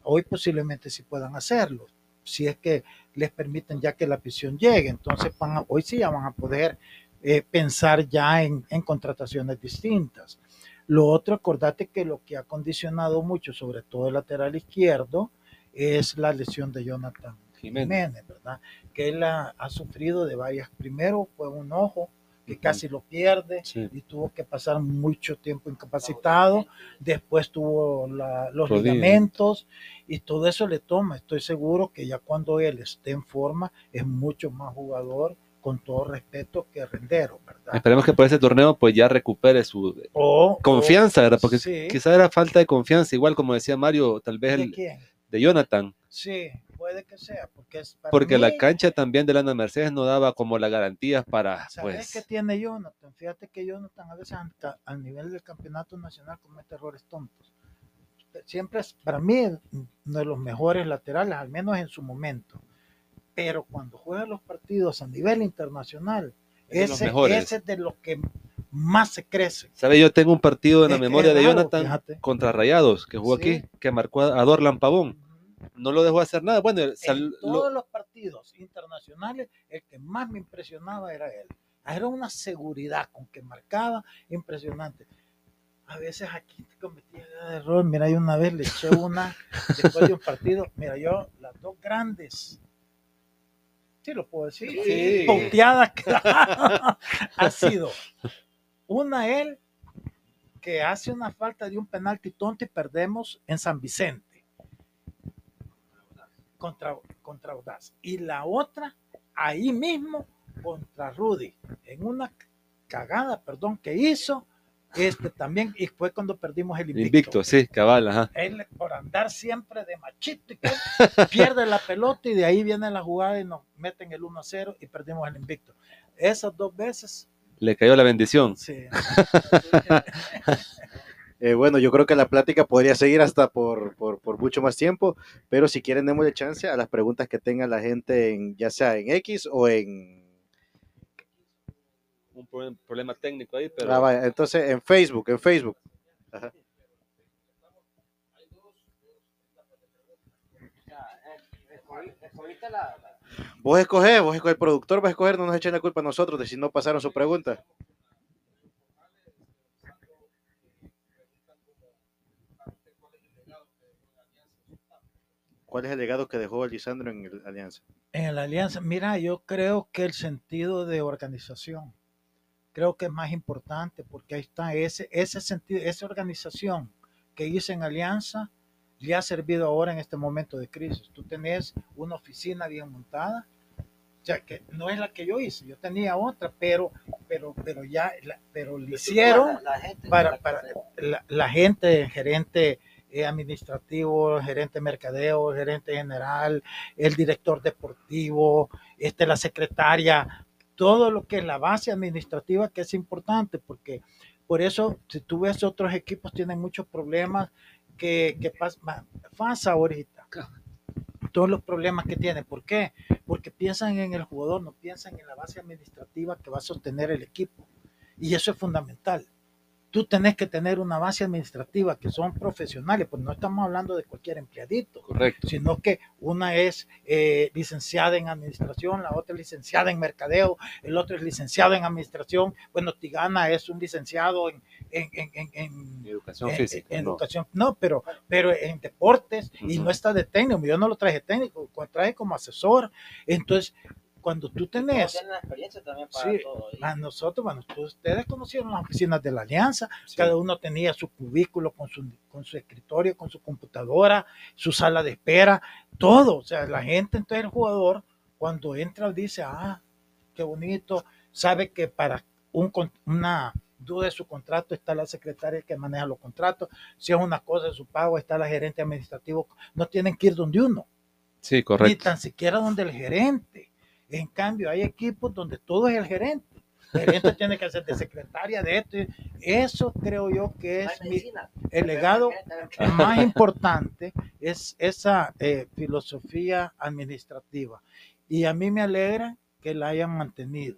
Hoy posiblemente sí puedan hacerlo, si es que les permiten ya que la prisión llegue. Entonces, van a, hoy sí ya van a poder eh, pensar ya en, en contrataciones distintas. Lo otro, acordate que lo que ha condicionado mucho, sobre todo el lateral izquierdo, es la lesión de Jonathan Jiménez, Jiménez ¿verdad? Que él ha, ha, sufrido de varias. Primero fue un ojo que uh -huh. casi lo pierde Sí. y tuvo que pasar mucho tiempo incapacitado. Después tuvo la- los Rodilla. ligamentos y todo eso le toma. Estoy seguro que ya cuando él esté en forma es mucho más jugador con todo respeto que Rendero, ¿verdad? Esperemos que por ese torneo pues ya recupere su O, confianza, ¿verdad? Porque Oh, sí. quizá era falta de confianza, igual como decía Mario, tal vez ¿De el quién? de Jonathan, Sí, puede que sea, porque es para porque mí, la cancha también de Lana Mercedes no daba como las garantías para ¿Sabes pues qué tiene Jonathan? Fíjate que Jonathan a veces anta- al nivel del campeonato nacional comete errores tontos. Siempre es, para mí, uno de los mejores laterales, al menos en su momento. Pero cuando juega los partidos a nivel internacional, Es ese, ese es de los que más se crece. ¿Sabe? Yo tengo un partido en la Es memoria de Jonathan fíjate. contra Rayados, que jugó Sí. aquí, que marcó a a Dorlan Pavón. No lo dejó hacer nada. Bueno, en lo- todos los partidos internacionales, el que más me impresionaba era él. Era una seguridad con que marcaba impresionante. A veces aquí te cometía error. Mira, yo una vez le eché una después de un partido. Mira, yo las dos grandes. Sí, lo puedo decir. Sí. Ponteadas que ha sido una él que hace una falta de un penalti tonto y perdemos en San Vicente contra, contra Audaz. Y la otra, ahí mismo, contra Rudy, en una cagada, perdón, que hizo, este también, y fue cuando perdimos el invicto. invicto, sí, cabal, ajá. Él, por andar siempre de machito, y pierde la pelota y de ahí viene la jugada y nos meten el 1 a 0 y perdimos el invicto. Esas dos veces, Le cayó la bendición. sí. Eh, bueno, yo creo que la plática podría seguir hasta por, por, por mucho más tiempo, pero si quieren démosle chance a las preguntas que tenga la gente, en, ya sea en X o en... Un pro- problema técnico ahí, pero Ah, vaya, entonces en Facebook, en Facebook. Ajá. Vos escogés, vos escogés, el productor va a escoger, no nos echen la culpa a nosotros de si no pasaron su pregunta. ¿Cuál es el legado que dejó Lisandro en el Alianza? En la alianza, mira, yo creo que el sentido de organización, creo que es más importante porque ahí está ese, ese sentido, esa organización que hice en alianza le ha servido ahora en este momento de crisis. Tú tenés una oficina bien montada, o sea, que no es la que yo hice, yo tenía otra, pero, pero, pero ya, la- pero le hicieron la, la gente para, para la, la gente, gerente eh, administrativo, gerente de mercadeo, gerente general, el director deportivo, este, la secretaria, todo lo que es la base administrativa que es importante, porque por eso, si tú ves otros equipos tienen muchos problemas que, que pas- ma- pasa ahorita. Todos los problemas que tienen. ¿Por qué? Porque piensan en el jugador, no piensan en la base administrativa que va a sostener el equipo. Y eso es fundamental tú tenés que tener una base administrativa que son profesionales, pues no estamos hablando de cualquier empleadito, correcto. sino que una es eh, licenciada en administración, la otra es licenciada en mercadeo, el otro es licenciado en administración, bueno, Tigana es un licenciado en, en, en, en, Educación física. en no. educación, no, pero, pero en deportes, y no está de técnico, yo no lo traje técnico, lo traje como asesor. Entonces, cuando tú tenés, Tienen la experiencia también para Sí, todo. y- a nosotros, bueno, tú- ustedes conocieron las oficinas de la Alianza, Sí. cada uno tenía su cubículo con su, con su escritorio, con su computadora, su sala de espera, todo. O sea, la gente, entonces el jugador, cuando entra, dice, ah, qué bonito, sabe que para un, una duda de su contrato está la secretaria que maneja los contratos, si es una cosa de su pago, está la gerente administrativo, no tienen que ir donde uno Sí, ni correcto. tan siquiera donde el gerente. En cambio, hay equipos donde todo es el gerente. El gerente tiene que ser de secretaria de esto. Eso creo yo que es mi- el legado más importante, es esa eh, filosofía administrativa. Y a mí me alegra que la hayan mantenido.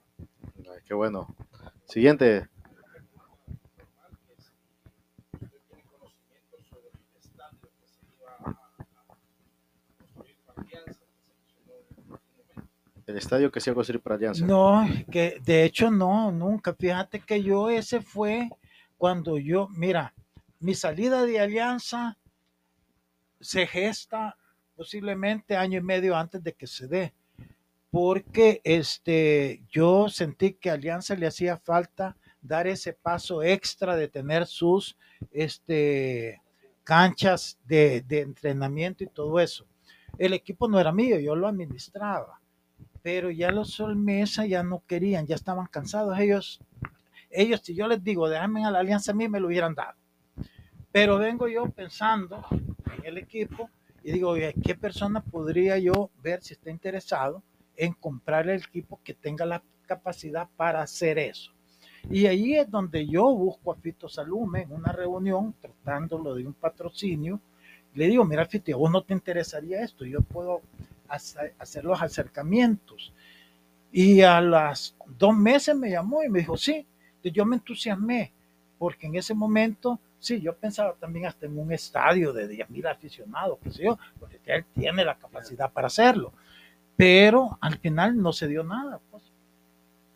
Qué bueno. Siguiente. El estadio que se iba a para Alianza. No, que de hecho no, nunca. Fíjate que yo ese fue cuando yo, mira, mi salida de Alianza se gesta posiblemente año y medio antes de que se dé, porque este, yo sentí que a Alianza le hacía falta dar ese paso extra de tener sus este, canchas de, de entrenamiento y todo eso. El equipo no era mío, yo lo administraba pero ya los Solmesa ya no querían, ya estaban cansados. Ellos, ellos, si yo les digo, déjame a la alianza a mí, me lo hubieran dado. Pero vengo yo pensando en el equipo y digo, ¿qué persona podría yo ver si está interesado en comprar el equipo que tenga la capacidad para hacer eso? Y ahí es donde yo busco a Fito Salume en una reunión, tratándolo de un patrocinio. Le digo, mira, Fito, ¿a vos no te interesaría esto? Yo puedo hacer, los acercamientos. Y a las dos meses me llamó y me dijo, sí, yo me entusiasmé, porque en ese momento, sí, yo pensaba también hasta en un estadio de 10 mil aficionados, qué sé yo, porque él tiene la capacidad para hacerlo. Pero al final no se dio nada, pues,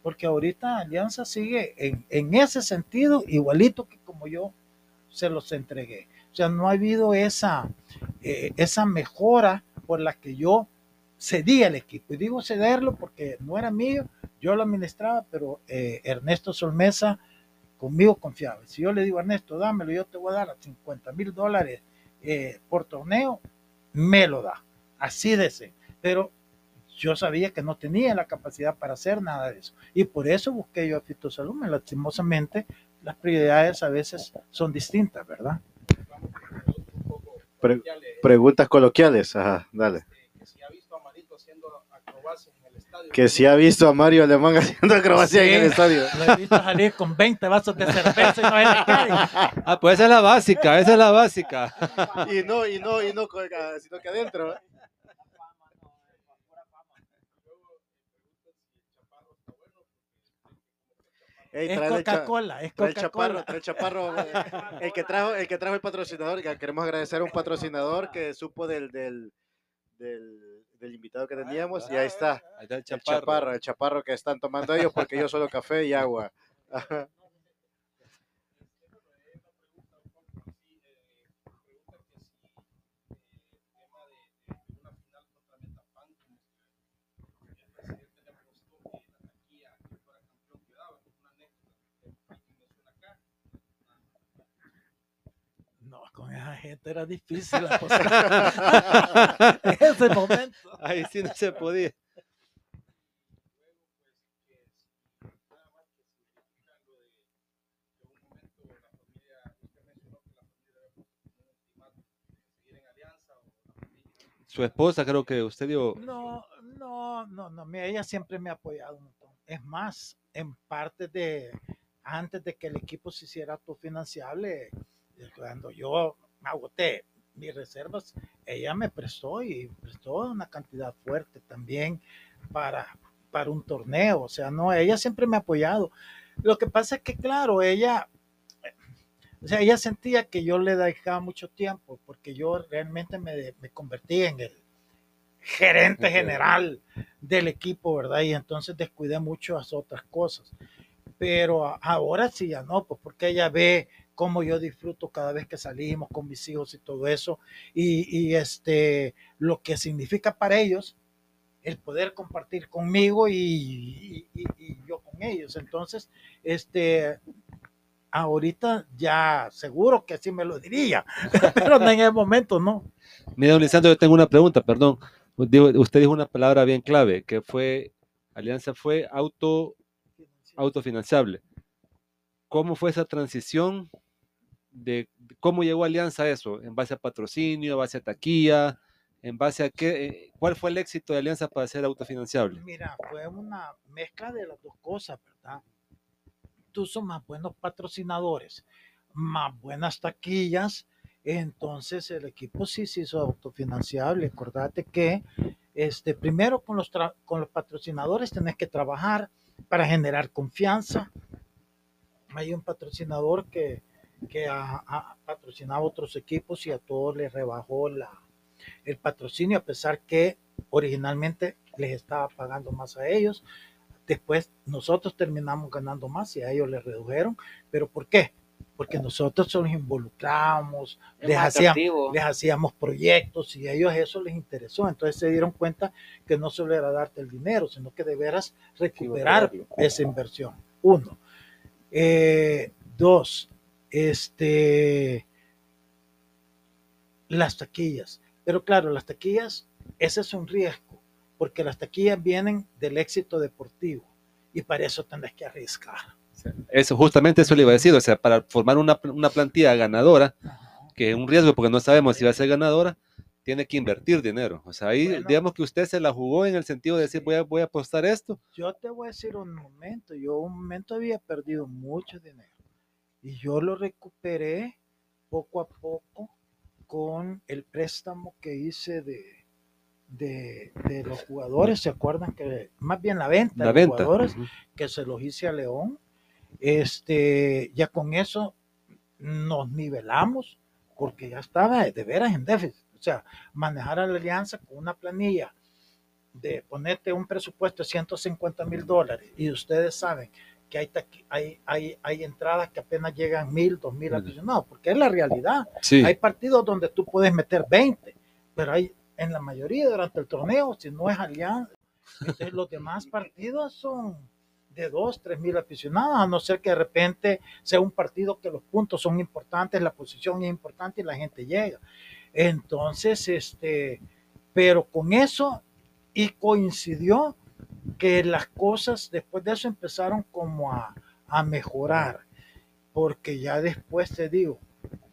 porque ahorita Alianza sigue en, en ese sentido igualito que como yo se los entregué. O sea, no ha habido esa, eh, esa mejora por la que yo cedí al equipo. Y digo cederlo porque no era mío, yo lo administraba, pero eh, Ernesto Solmesa conmigo confiaba. Si yo le digo Ernesto, dámelo, yo te voy a dar 50 mil dólares eh, por torneo, me lo da. Así de ese. Pero yo sabía que no tenía la capacidad para hacer nada de eso. Y por eso busqué yo a Fito Salume. Lastimosamente, las prioridades a veces son distintas, ¿verdad? Pre- preguntas coloquiales. Ajá, dale. que si ha visto a Marito haciendo acrobacias en el estadio. Que si ha visto a Mario Alemán haciendo acrobacia en el Sí. estadio. Lo he visto salir con 20 vasos de cerveza y no cae. Ah, pues esa es la básica, esa es la básica. Y no, y no, y no, sino que adentro. Ey, Es Coca-Cola, es trae el chaparro, Coca-Cola. trae el chaparro. El que trajo, el que trajo el patrocinador. que Queremos agradecer a un patrocinador que supo del, del, del, del invitado que teníamos. Y ahí está. Ahí está el El chaparro. chaparro, el chaparro que están tomando ellos porque yo solo café y agua. esa gente era difícil apostar. en ese momento. Ahí sí no se podía. Su esposa, creo que usted dio. No, no, no, no. mira, Ella siempre me ha apoyado un montón. Es más, en parte de antes de que el equipo se hiciera autofinanciable, eh, cuando yo agoté mis reservas, ella me prestó y prestó una cantidad fuerte también para, para un torneo. O sea, no, ella siempre me ha apoyado. Lo que pasa es que, claro, ella, o sea, ella sentía que yo le dedicaba mucho tiempo porque yo realmente me, me convertí en el gerente general del equipo, ¿verdad? Y entonces descuidé mucho las otras cosas. pero ahora sí ya no, pues porque ella ve cómo yo disfruto cada vez que salimos con mis hijos y todo eso, y, y este, lo que significa para ellos el poder compartir conmigo y, y- yo con ellos. Entonces, este, ahorita ya seguro que sí me lo diría, pero en el momento no. Mira, don Lisandro, yo tengo una pregunta, perdón. Usted dijo una palabra bien clave, que fue, Alianza fue auto, autofinanciable. ¿Cómo fue esa transición? De, cómo llegó Alianza a eso? ¿En base a patrocinio, en base a taquilla? ¿En base a qué? eh, ¿Cuál fue el éxito de Alianza para ser autofinanciable? Mira, fue una mezcla de las dos cosas, ¿verdad? Tú son más buenos patrocinadores, más buenas taquillas, entonces el equipo sí se hizo autofinanciable. Acordate que este, primero con los, con los patrocinadores tenés que trabajar para generar confianza. Hay un patrocinador que, que ha, ha patrocinado otros equipos y a todos les rebajó la, el patrocinio, a pesar que originalmente les estaba pagando más a ellos. Después nosotros terminamos ganando más y a ellos les redujeron. ¿Pero por qué? Porque nosotros los involucramos, Es les hacíamos, les hacíamos proyectos y a ellos eso les interesó. Entonces se dieron cuenta que no solo era darte el dinero, sino que de veras recuperar recuperarlo. esa inversión. Uno. Eh, dos, este, las taquillas. Pero claro, las taquillas, ese es un riesgo, porque las taquillas vienen del éxito deportivo y para eso tendrás que arriesgar. Eso, justamente eso le iba a decir, o sea, para formar una, una plantilla ganadora, que es un riesgo porque no sabemos si va a ser ganadora, tiene que invertir dinero. O sea, ahí Bueno. digamos que usted se la jugó en el sentido de decir, voy a, voy a apostar esto. Yo te voy a decir un momento, yo un momento había perdido mucho dinero y yo lo recuperé poco a poco con el préstamo que hice de, de, de los jugadores, ¿se acuerdan que más bien la venta La de los venta. jugadores Ujú. que se los hice a León? Este, ya con eso nos nivelamos porque ya estaba de veras en déficit. O sea, manejar a la alianza con una planilla de ponerte un presupuesto de 150 mil dólares y ustedes saben que hay, taqui- hay, hay, hay entradas que apenas llegan mil, dos mil aficionados, porque es la realidad. Sí, Hay partidos donde tú puedes meter 20, pero hay en la mayoría durante el torneo, si no es alianza, entonces los demás partidos son de 2, 3 mil aficionados, a no ser que de repente sea un partido que los puntos son importantes, la posición es importante y la gente llega. Entonces, este, pero con eso y coincidió que las cosas después de eso empezaron como a, a mejorar, porque ya después te digo,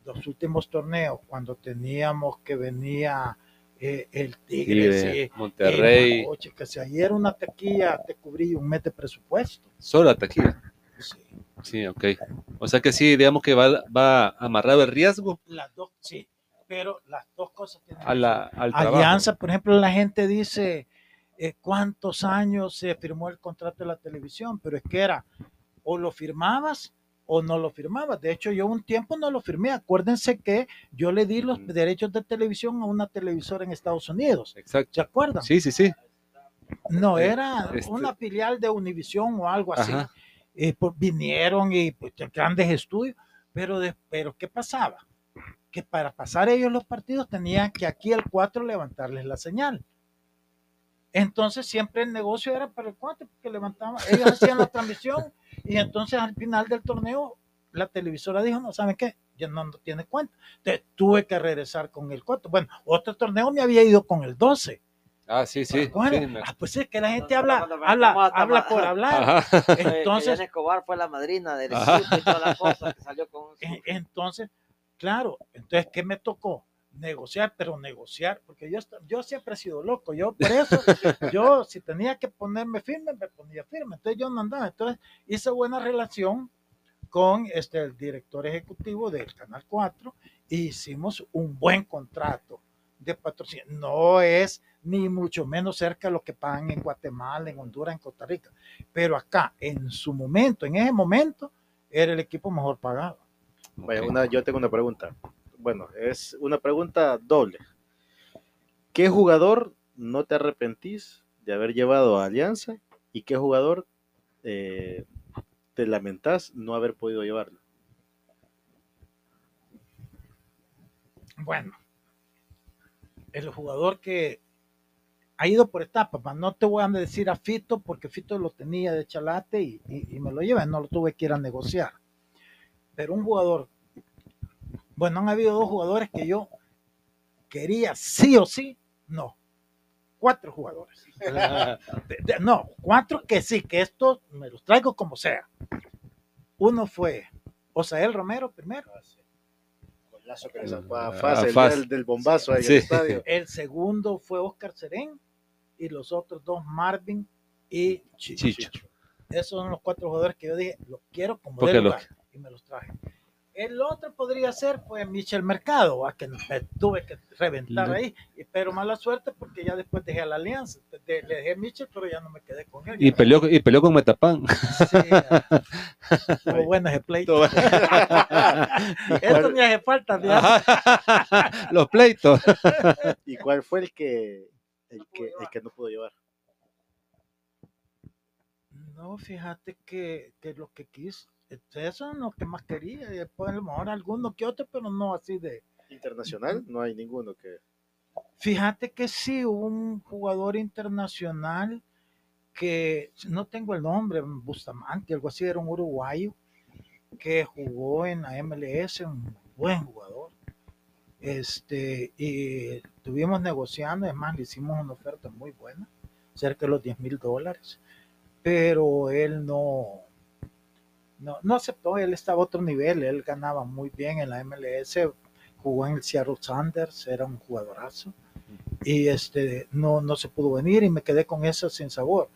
los últimos torneos, cuando teníamos que venía eh, el Tigre, sí, Monterrey, el Mapoche, que si ayer una taquilla te cubría un mes de presupuesto. solo la taquilla. Sí. Sí, ok. O sea que sí, digamos que va, va amarrado el riesgo Las dos, sí, pero las dos cosas tienen a la, al trabajo. Alianza, por ejemplo, la gente dice eh, cuántos años se firmó el contrato de la televisión, pero es que era o lo firmabas o no lo firmabas. De hecho, yo un tiempo no lo firmé. Acuérdense que yo le di los derechos de televisión a una televisora en Estados Unidos. Exacto. ¿Se acuerdan? Sí, sí, sí. No, Eh, era este- una filial de Univision o algo así. Eh, pues, vinieron y pues, de grandes estudios, pero, de- pero ¿qué pasaba? Que para pasar ellos los partidos tenían que aquí el 4 levantarles la señal. Entonces siempre el negocio era para el 4 porque levantaban, ellos hacían la transmisión y entonces al final del torneo la televisora dijo, no, ¿saben qué? Ya no, no tiene cuenta. Entonces tuve que regresar con el 4. Bueno, otro torneo me había ido con el 12. Ah, sí, sí. Bueno, sí, me- ah, pues es que la gente No, habla, no, no, no, habla, habla por hablar. Ajá. Entonces, Entonces, Escobar fue la madrina del Ajá. equipo y todas las cosas que salió con En- Entonces, claro, entonces, ¿qué me tocó? Negociar, pero negociar, porque yo, yo siempre he sido loco, yo por eso, yo si tenía que ponerme firme, me ponía firme, entonces yo no andaba, entonces hice buena relación con este, el director ejecutivo del Canal 4 e hicimos un buen contrato de patrocinio. No es ni mucho menos cerca de lo que pagan en Guatemala, en Honduras, en Costa Rica, pero acá, en su momento, en ese momento, era el equipo mejor pagado. Una, yo tengo una pregunta. Bueno, es una pregunta doble. ¿Qué jugador no te arrepentís de haber llevado a Alianza y qué jugador eh, te lamentás no haber podido llevarlo? Bueno, el jugador que ha ido por etapas, no te voy a decir a Fito porque Fito lo tenía de chalate y, y- y me lo lleva, no lo tuve que ir a negociar. Pero un jugador, bueno, han habido dos jugadores que yo quería sí o sí, no, cuatro jugadores. De- de- no, cuatro que sí, que estos me los traigo como sea. Uno fue Osael Romero primero, Golazo que le sacó Ah, a Faz, el Faz. día del, del bombazo ahí Sí. en el estadio. el segundo fue Oscar Serén y los otros dos Marvin y Chicho. Chicho. Esos son los cuatro jugadores que yo dije, los quiero como de lo- lugar y me los traje. El otro podría ser pues Michel Mercado, a que me tuve que reventar ahí, pero mala suerte porque ya después dejé a la alianza, de- le dejé a Michel, pero ya no me quedé con él. Y peleó, y peleó con Metapan. Sí, estuvo bueno ese pleito. Esto me hace falta. Los pleitos. ¿Y cuál fue el que, el que, el que no pudo llevar? No, fíjate que, que lo que quise, eso es lo que más quería, y después a lo mejor alguno que otro, pero no así de... Internacional, no hay ninguno que. Fíjate que sí, hubo un jugador internacional que, no tengo el nombre, Bustamante, algo así, era un uruguayo que jugó en la MLS, un buen jugador. Este, y estuvimos negociando, además le hicimos una oferta muy buena, cerca de los 10 mil dólares, pero él no, no, no aceptó, él estaba a otro nivel, él ganaba muy bien en la MLS, jugó en el Seattle Sanders, era un jugadorazo, y este, no, no se pudo venir y me quedé con eso sin sabor.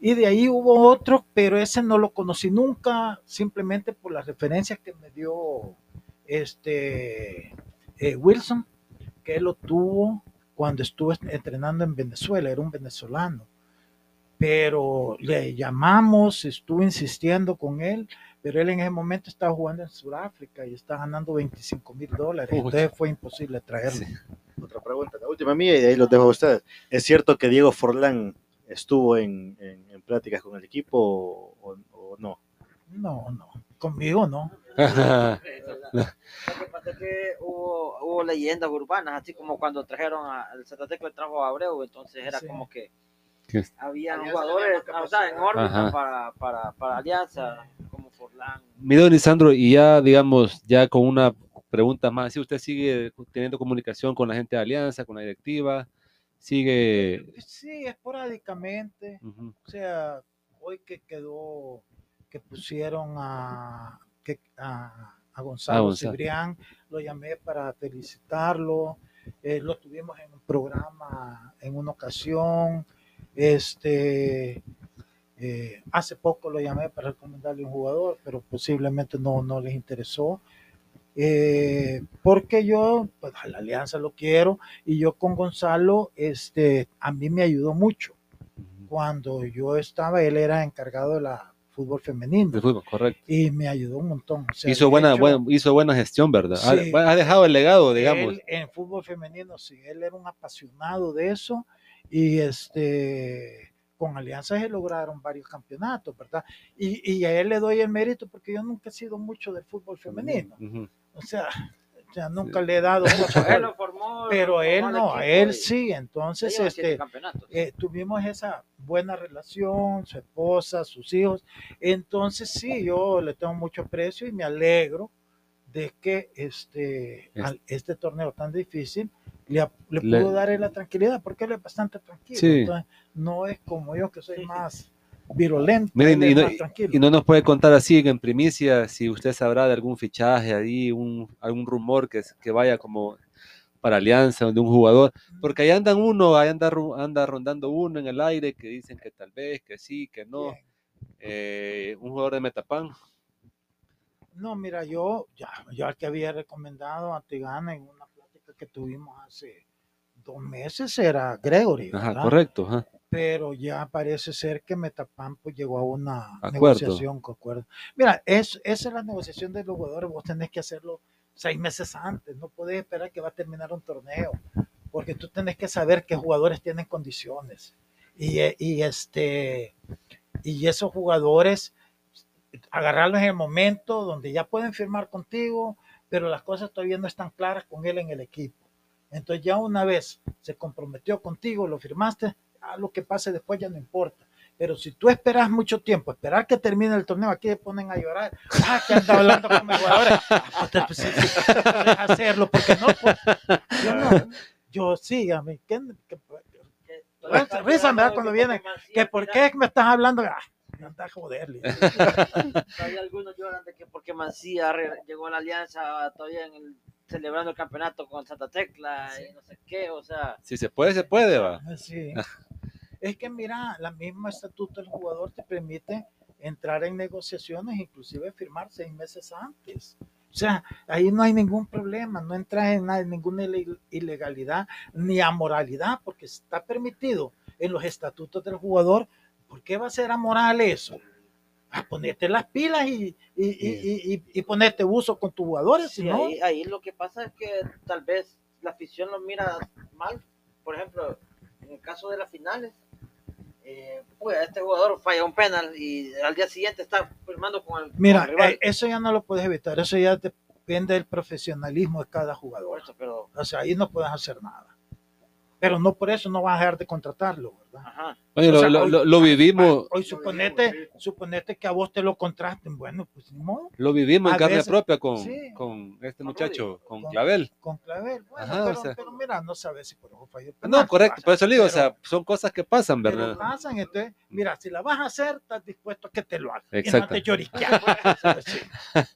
Y de ahí hubo otro, pero ese no lo conocí nunca, simplemente por las referencias que me dio este eh, Wilson, que él lo tuvo cuando estuve entrenando en Venezuela, era un venezolano. Pero le llamamos, estuve insistiendo con él, pero él en ese momento estaba jugando en Sudáfrica y está ganando 25 mil dólares. Uy. Entonces fue imposible traerlo. Sí. Otra pregunta, la última mía y de ahí los dejo a ustedes. ¿Es cierto que Diego Forlán estuvo en, en, en pláticas con el equipo o, o- o no? No, no, conmigo no. Lo que pasa es que hubo, hubo leyendas urbanas, así como cuando trajeron a, el Santa Tecla trajo a Abreu, entonces era Sí. como que ¿Qué? había jugadores, más o sea, en órbita para, para, para Alianza, como Forlán. Mi don Lisandro, y ya, digamos, ya con una pregunta más, si usted sigue teniendo comunicación con la gente de Alianza, con la directiva, sigue... Sí, esporádicamente. Ujú. O sea, hoy que quedó, que pusieron a, que, a, a Gonzalo A Gonzalo. Cibrián, lo llamé para felicitarlo. eh, lo tuvimos en un programa en una ocasión. Este, eh, hace poco lo llamé para recomendarle un jugador, pero posiblemente no, no les interesó. Eh, porque yo, pues a la alianza lo quiero y yo con Gonzalo, este, a mí me ayudó mucho cuando yo estaba, él era encargado de la fútbol femenino De fútbol, correcto. y me ayudó un montón. O sea, hizo, buena, hecho, buena- hizo buena gestión, ¿verdad? Ha- Sí. Ha, dejado el legado, digamos. Él en fútbol femenino, sí, él era un apasionado de eso y este con Alianza se lograron varios campeonatos, ¿verdad? Y, y a él le doy el mérito porque yo nunca he sido mucho del fútbol femenino, o sea, nunca le he dado mucho a Él él, lo formó, pero lo él formó no, a él y sí, entonces este eh, tuvimos esa buena relación, su esposa, sus hijos. Entonces sí, yo le tengo mucho aprecio y me alegro de que este, Es- este torneo tan difícil le, le Le- pudo dar la tranquilidad, porque él es bastante tranquilo. Sí. Entonces, no es como yo que soy más virulento, Miren, y no- más tranquilo. Y no nos puede contar así en primicia si usted sabrá de algún fichaje ahí, un, algún rumor que, que vaya como para Alianza de un jugador, porque ahí andan uno, ahí anda, anda rondando uno en el aire que dicen que tal vez, que sí, que no. Eh, un jugador de Metapan. No, mira, yo ya, ya el que había recomendado a Tigana en una que tuvimos hace dos meses era Gregory, Ajá, ¿verdad? correcto. ajá. pero ya parece ser que Metapan pues, llegó a una Acuerdo. negociación acuerdo. Mira, es, esa es la negociación de los jugadores, vos tenés que hacerlo seis meses antes, no podés esperar que va a terminar un torneo, porque tú tenés que saber qué jugadores tienen condiciones. Y, eh, y este y esos jugadores agarrarlo en el momento donde ya pueden firmar contigo, pero las cosas todavía no están claras con él en el equipo. Entonces ya una vez se comprometió contigo, lo firmaste, a lo que pase después ya no importa. Pero si tú esperas mucho tiempo, esperar que termine el torneo, aquí se ponen a llorar. Ah, que anda hablando con mis jugadores. Ah, pues, pues, sí, sí, puedes hacerlo, porque no, pues, yo no, yo sí, a mí, ¿qué, qué- Risa- risa me da cuando vienen, que por qué me estás hablando? Ah, anda a joderle. Todavía algunos lloran de que porque Mancía llegó a la alianza todavía en el, celebrando el campeonato con Santa Tecla y no sé qué, o sea, Si se puede, se puede, va. Sí. Es que mira, la misma estatuto del jugador te permite entrar en negociaciones, inclusive firmar seis meses antes. O sea, ahí no hay ningún problema, no entras en nada- ninguna ile- ilegalidad ni amoralidad, porque está permitido en los estatutos del jugador. ¿Por qué va a ser amoral eso? A ponerte las pilas y, y, y- y- y ponerte uso con tus jugadores, sí, no, ahí, ahí lo que pasa es que tal vez la afición lo mira mal. Por ejemplo, en el caso de las finales, eh, pues, este jugador falla un penal y al día siguiente está firmando con el, con Mira, el rival. eh, eso ya no lo puedes evitar, eso ya depende del profesionalismo de cada jugador. eso, pero, O sea, ahí no puedes hacer nada. Pero no por eso no vas a dejar de contratarlo, ¿verdad? ajá. Oye, O lo, sea, lo- hoy- lo- lo vivimos, Hoy suponete, suponete que a vos te lo contraten, bueno, pues ni modo, lo vivimos en carne veces- propia con, sí. con este Con muchacho, con Con- Clavel. con clavel. Bueno, Ajá, o pero, sea. pero mira, no sabes si por eso falló el No, correcto, pasa. por eso le digo, o sea, son cosas que pasan, pero ¿verdad? pasan, entonces, mira, si la vas a hacer, estás dispuesto a que te lo hagan. Exacto. Y no te lloriquear. ¿sabes? Sí.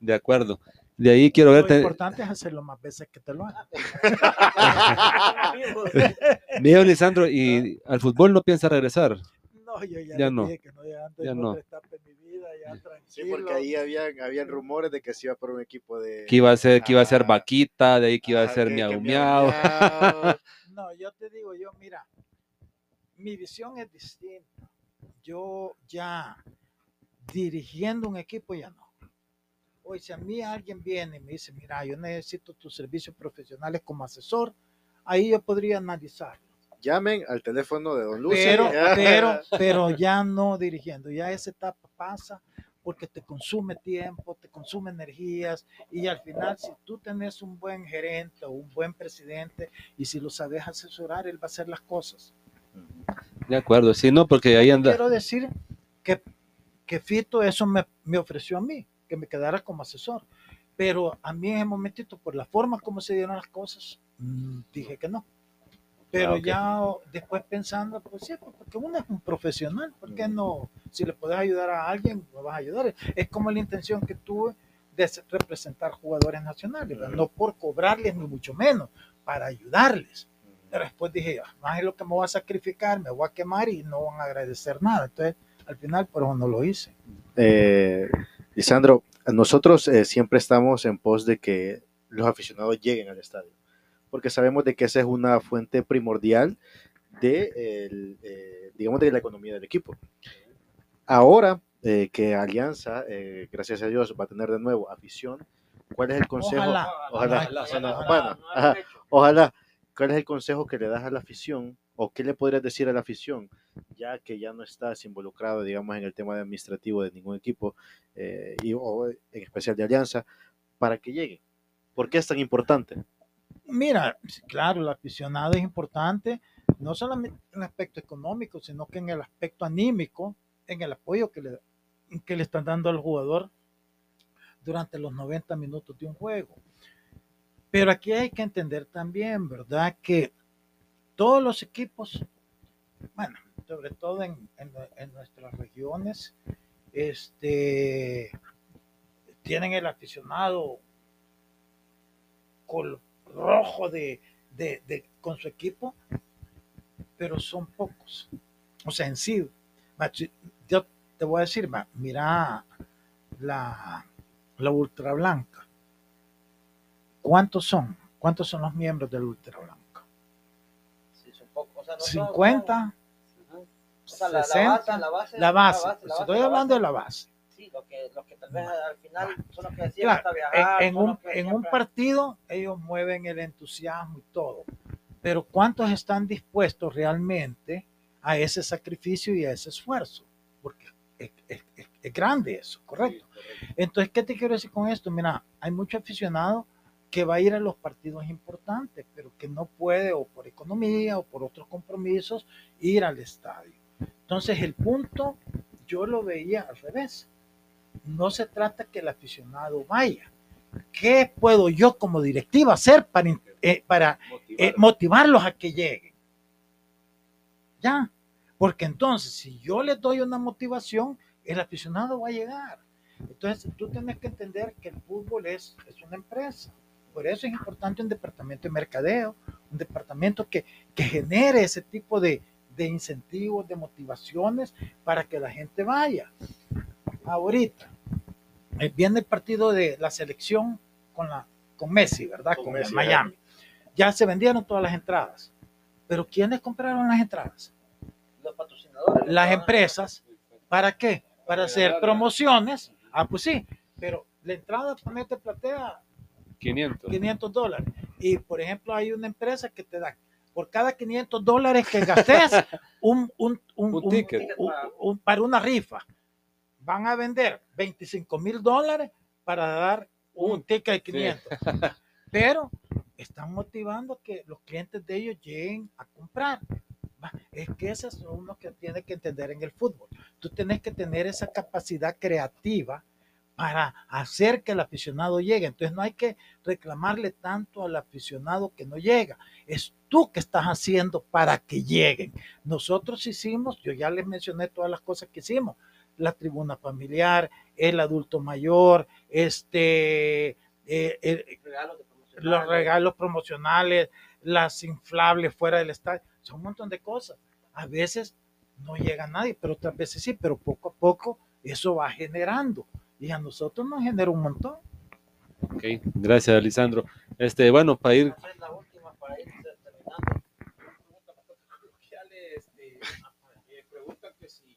De acuerdo. De ahí quiero Lo verte. importante es hacerlo más veces que te lo hagan. Miguel Lisandro, y al fútbol no piensa regresar. No, yo ya, no. dije que no, ya en no. mi vida, ya tranquilo. Sí, porque ahí habían, habían rumores de que se iba por un equipo de... Que iba a ser, que iba a ser Ah, vaquita, de ahí que iba a ser miau. miau. No, yo te digo, yo, mira, mi visión es distinta. Yo ya dirigiendo un equipo ya no. Hoy, si a mí alguien viene y me dice, mira, yo necesito tus servicios profesionales como asesor, ahí yo podría analizarlo. Llamen al teléfono de Don Lucio. Pero, pero, pero ya no dirigiendo, ya esa etapa pasa porque te consume tiempo, te consume energías y al final si tú tenés un buen gerente o un buen presidente y si lo sabes asesorar, él va a hacer las cosas. De acuerdo, sí, no, porque ahí anda. Quiero decir que, que Fito eso me, me ofreció a mí, que me quedara como asesor, pero a mí en ese momentito, por la forma como se dieron las cosas, mm, dije que no. Pero Ah, ya después pensando, pues sí, porque uno es un profesional, ¿por qué no? Si le puedes ayudar a alguien, lo vas a ayudar. Es como la intención que tuve de representar jugadores nacionales, ¿verdad? no por cobrarles ni mucho menos, para ayudarles. Pero después dije, "Ah, más es lo que me voy a sacrificar, me voy a quemar y no van a agradecer nada. Entonces, al final, por eso no lo hice. Eh, Lisandro, nosotros eh, siempre estamos en pos de que los aficionados lleguen al estadio, porque sabemos de que esa es una fuente primordial de, el, eh, digamos, de la economía del equipo. Ahora eh, que Alianza, gracias a Dios, va a tener de nuevo afición, ¿cuál es el consejo? Ojalá. Ojalá, Ojalá, bueno, ojalá. bueno, ajá, ojalá. ¿Cuál es el consejo que le das a la afición o qué le podrías decir a la afición, ya que ya no estás involucrado, digamos, en el tema administrativo de ningún equipo, eh, y, o en especial de Alianza, para que lleguen? ¿Por qué es tan importante? Mira, claro, el aficionado es importante, no solamente en el aspecto económico, sino que en el aspecto anímico, en el apoyo que le, que le están dando al jugador durante los 90 minutos de un juego. Pero aquí hay que entender también, ¿verdad? Que todos los equipos, bueno, sobre todo en, en- en nuestras regiones, este, tienen el aficionado col rojo de, de- de- con su equipo, pero son pocos. O sea, en sí, yo te voy a decir, mira la, la ultra blanca. ¿Cuántos son? ¿Cuántos son los miembros del ultra blanca? Sí, son pocos, o sea, no son- 50, Ajá. O sea, la, la 60, base, la base, la base. la base, Estoy la hablando de la base. Sí, lo que, tal vez al final son los que decían Claro, hasta En, viajar. en un, los en un partido ellos mueven el entusiasmo y todo, pero ¿cuántos están dispuestos realmente a ese sacrificio y a ese esfuerzo? Porque es, es- es- Es grande eso, correcto. Entonces, ¿qué te quiero decir con esto? Mira, hay mucho aficionado que va a ir a los partidos importantes, pero que no puede, o por economía, o por otros compromisos, ir al estadio. Entonces, el punto, yo lo veía al revés. No se trata que el aficionado vaya. ¿Qué puedo yo como directiva hacer para, eh, para eh, motivarlos a que lleguen? Ya, porque entonces, si yo les doy una motivación, el aficionado va a llegar. Entonces, tú tienes que entender que el fútbol es, es una empresa. Por eso es importante un departamento de mercadeo, un departamento que, que genere ese tipo de, de incentivos, de motivaciones para que la gente vaya. Ahorita, eh, viene el partido de la selección con, la, con Messi, ¿verdad? Con, Messi, Miami. Ya se vendieron todas las entradas. Pero ¿quiénes compraron las entradas? Los patrocinadores. Las empresas. ¿Para qué? Para hacer promociones. Ah, pues sí. Pero la entrada, ponete platea 500. 500 dólares. Y por ejemplo, hay una empresa que te da por cada 500 dólares que gastes un, un, un, Un ticket. para una rifa. Van a vender 25 mil dólares para dar un ticket de 500. Pero están motivando que los clientes de ellos lleguen a comprar. Es que eso es uno que tiene que entender en el fútbol. Tú tienes que tener esa capacidad creativa para hacer que el aficionado llegue. Entonces no hay que reclamarle tanto al aficionado que no llega. Es tú que estás haciendo para que lleguen. Nosotros hicimos, yo ya les mencioné todas las cosas que hicimos. La tribuna familiar, el adulto mayor, este, eh, Regalos los regalos promocionales, las inflables fuera del estadio, son un montón de cosas. A veces no llega nadie, pero otras veces sí, pero poco a poco eso va generando. Y a nosotros nos genera un montón. Ok, gracias, Lisandro. Este, bueno, para ir, la última para ir terminando. este, eh, preguntan que si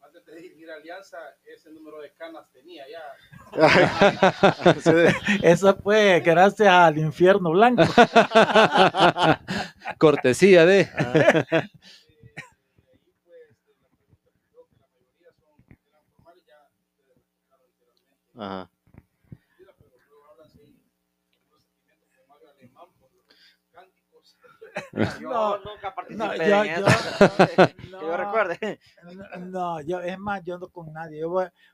antes de ir a Alianza ese número de canas tenía ya. Eso fue gracias al infierno blanco. cortesía de. Eh, de ahí pues este, la pregunta que creo que la mayoría son eran formales ya ustedes lo explicaron literalmente. Ajá. Pero luego hablan así, con unos sentimientos de Mario Alemán por los cánticos. Yo No, nunca No, participé yo, en yo- eso. que yo no, recuerde. no, yo, es más, yo no con nadie. Yo,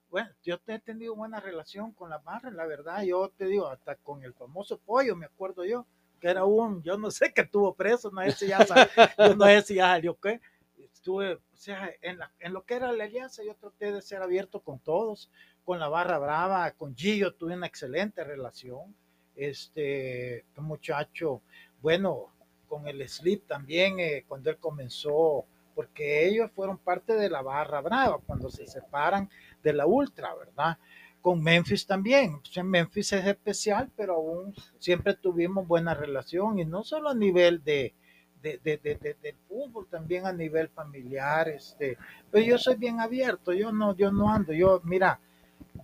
bueno, yo he tenido buena relación con las barras, la verdad. Yo te digo, hasta con el famoso pollo, me acuerdo yo, que era un, yo no sé que estuvo preso, no sé si ya, sal- yo no sé si ya salió qué. Estuve, o sea, en, la- en lo que era la alianza, yo traté de ser abierto con todos, con la barra brava, con Gillo, tuve una excelente relación. Este, muchacho, bueno, con el Slip también, eh, cuando él comenzó, porque ellos fueron parte de la barra brava cuando se separan de la ultra, ¿verdad? Con Memphis también. Memphis es especial, pero aún siempre tuvimos buena relación y no solo a nivel de, de, de- de- del fútbol, también a nivel familiar. Este, pero yo soy bien abierto, yo no, yo no ando, yo, mira,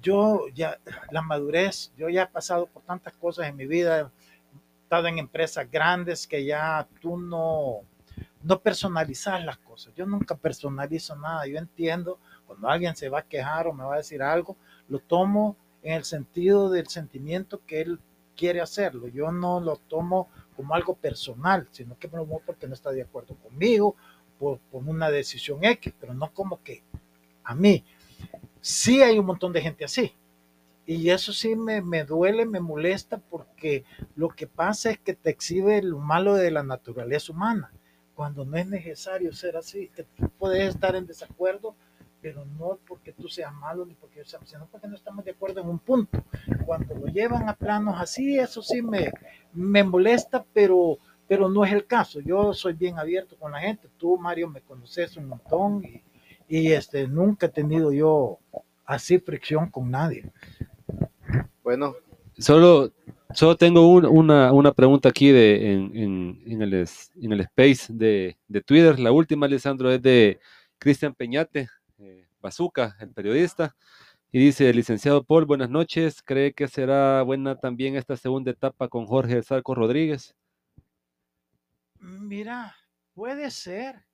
yo ya, la madurez, yo ya he pasado por tantas cosas en mi vida, he estado en empresas grandes que ya tú no, no personalizas las cosas. Yo nunca personalizo nada. Yo entiendo cuando alguien se va a quejar o me va a decir algo, lo tomo en el sentido del sentimiento que él quiere hacerlo. Yo no lo tomo como algo personal, sino que me lo tomo porque no está de acuerdo conmigo, por, por una decisión X, pero no como que a mí. Sí hay un montón de gente así. Y eso sí me, me duele, me molesta, porque lo que pasa es que te exhibe lo malo de la naturaleza humana cuando no es necesario ser así, que tú puedes estar en desacuerdo, pero no porque tú seas malo ni porque yo sea, sino porque no estamos de acuerdo en un punto. Cuando lo llevan a planos así, eso sí me, me molesta, pero, pero no es el caso. Yo soy bien abierto con la gente. Tú, Mario, me conoces un montón y, y este, nunca he tenido yo así fricción con nadie. Bueno, Solo, solo tengo un- una, una pregunta aquí de, en, en- en el, en el space de, de Twitter. La última, Alessandro, es de Cristian Peñate, eh, Bazooka, el periodista. Y dice, licenciado Paul, buenas noches. ¿Cree que será buena también esta segunda etapa con Jorge Sarco Rodríguez? Mira, puede ser,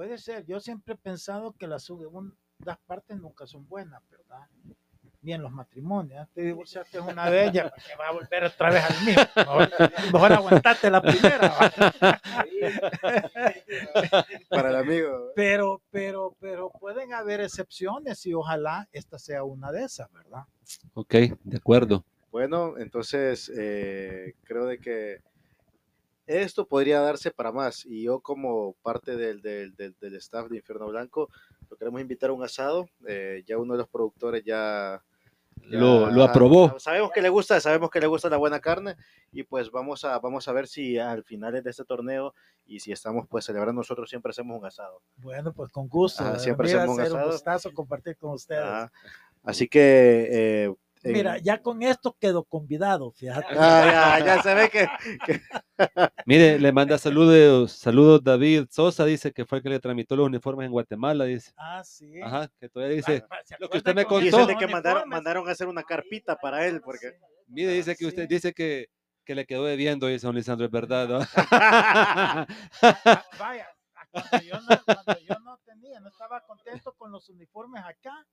puede ser. Yo siempre he pensado que las partes nunca son buenas, ¿verdad? Ni en los matrimonios. Te divorciaste una de ellas, que va a volver otra vez al mismo. Mejor, mejor aguantate la primera. Para el amigo. Pero, pero, pero pueden haber excepciones y ojalá esta sea una de esas, ¿verdad? Ok, de acuerdo. Bueno, entonces eh, creo de que esto podría darse para más y yo como parte del, del, del, del staff de Infierno Blanco lo queremos invitar a un asado. eh, ya uno de los productores ya, ya- Lo, lo aprobó. Sabemos que le gusta, sabemos que le gusta la buena carne y pues vamos a, vamos a ver si al final de este torneo y si estamos pues celebrando nosotros siempre hacemos un asado. Bueno, pues con gusto. Ajá, ¿verdad? siempre Mira, hacemos un ser un asado. gustazo compartir con ustedes. Ajá. Así que... eh, Mira, ya con esto quedó convidado, fíjate. Ah, ya, ya se ve que, que- Mire, le manda saludos, saludos David Sosa, dice que fue el que le tramitó los uniformes en Guatemala, dice. Ah, sí. Ajá, que todavía dice, ¿se lo que usted me contó. dice que mandaron, a hacer una carpita para él, porque mire, dice que usted dice que, que le quedó debiendo, dice don Lisandro, es verdad. ¿no? Vaya, cuando yo, no, cuando yo no tenía, no estaba contento con los uniformes acá,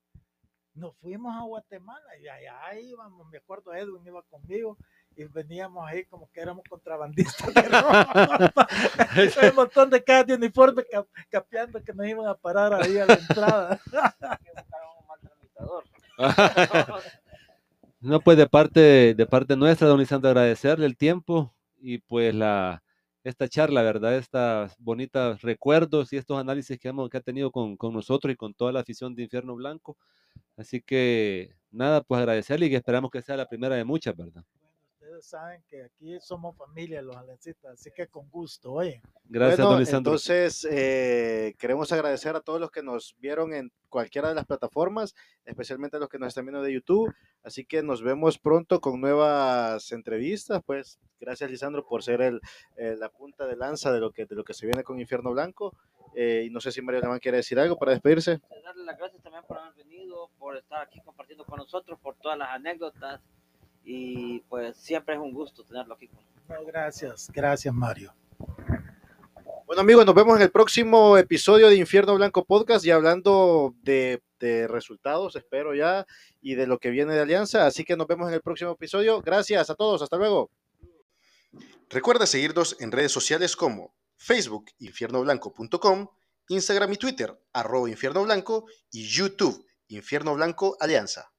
nos fuimos a Guatemala y allá íbamos, me acuerdo Edwin iba conmigo y veníamos ahí como que éramos contrabandistas. de ropa. un montón de cajas de uniforme cap- capeando que nos iban a parar ahí a la entrada. No, pues de parte, de parte nuestra, don Lisandro, agradecerle el tiempo y pues la, esta charla, ¿verdad? Estas bonitas recuerdos y estos análisis que, hemos, que ha tenido con, con nosotros y con toda la afición de Infierno Blanco. Así que nada, pues agradecerle y que esperamos que sea la primera de muchas, ¿verdad? Saben que aquí somos familia los alencistas, así que con gusto, oye. Gracias, Bueno, don Lisandro. entonces eh, queremos agradecer a todos los que nos vieron en cualquiera de las plataformas, especialmente a los que nos están viendo de YouTube. Así que nos vemos pronto con nuevas entrevistas. Pues gracias, Lisandro, por ser el, eh, la punta de lanza de lo que de lo que se viene con Infierno Blanco. Eh, y no sé si Mario Alemán quiere decir algo para despedirse. Eh, Darle las gracias también por haber venido, por estar aquí compartiendo con nosotros, por todas las anécdotas. Y pues siempre es un gusto tenerlo aquí con nosotros. No, gracias, gracias Mario. Bueno amigos, nos vemos en el próximo episodio de Infierno Blanco Podcast y hablando de, de resultados, espero ya, y de lo que viene de Alianza. Así que nos vemos en el próximo episodio. Gracias a todos, hasta luego. Recuerda seguirnos en redes sociales como Facebook infiernoblanco.com, Instagram y Twitter arroba infierno blanco y YouTube Infierno Blanco Alianza.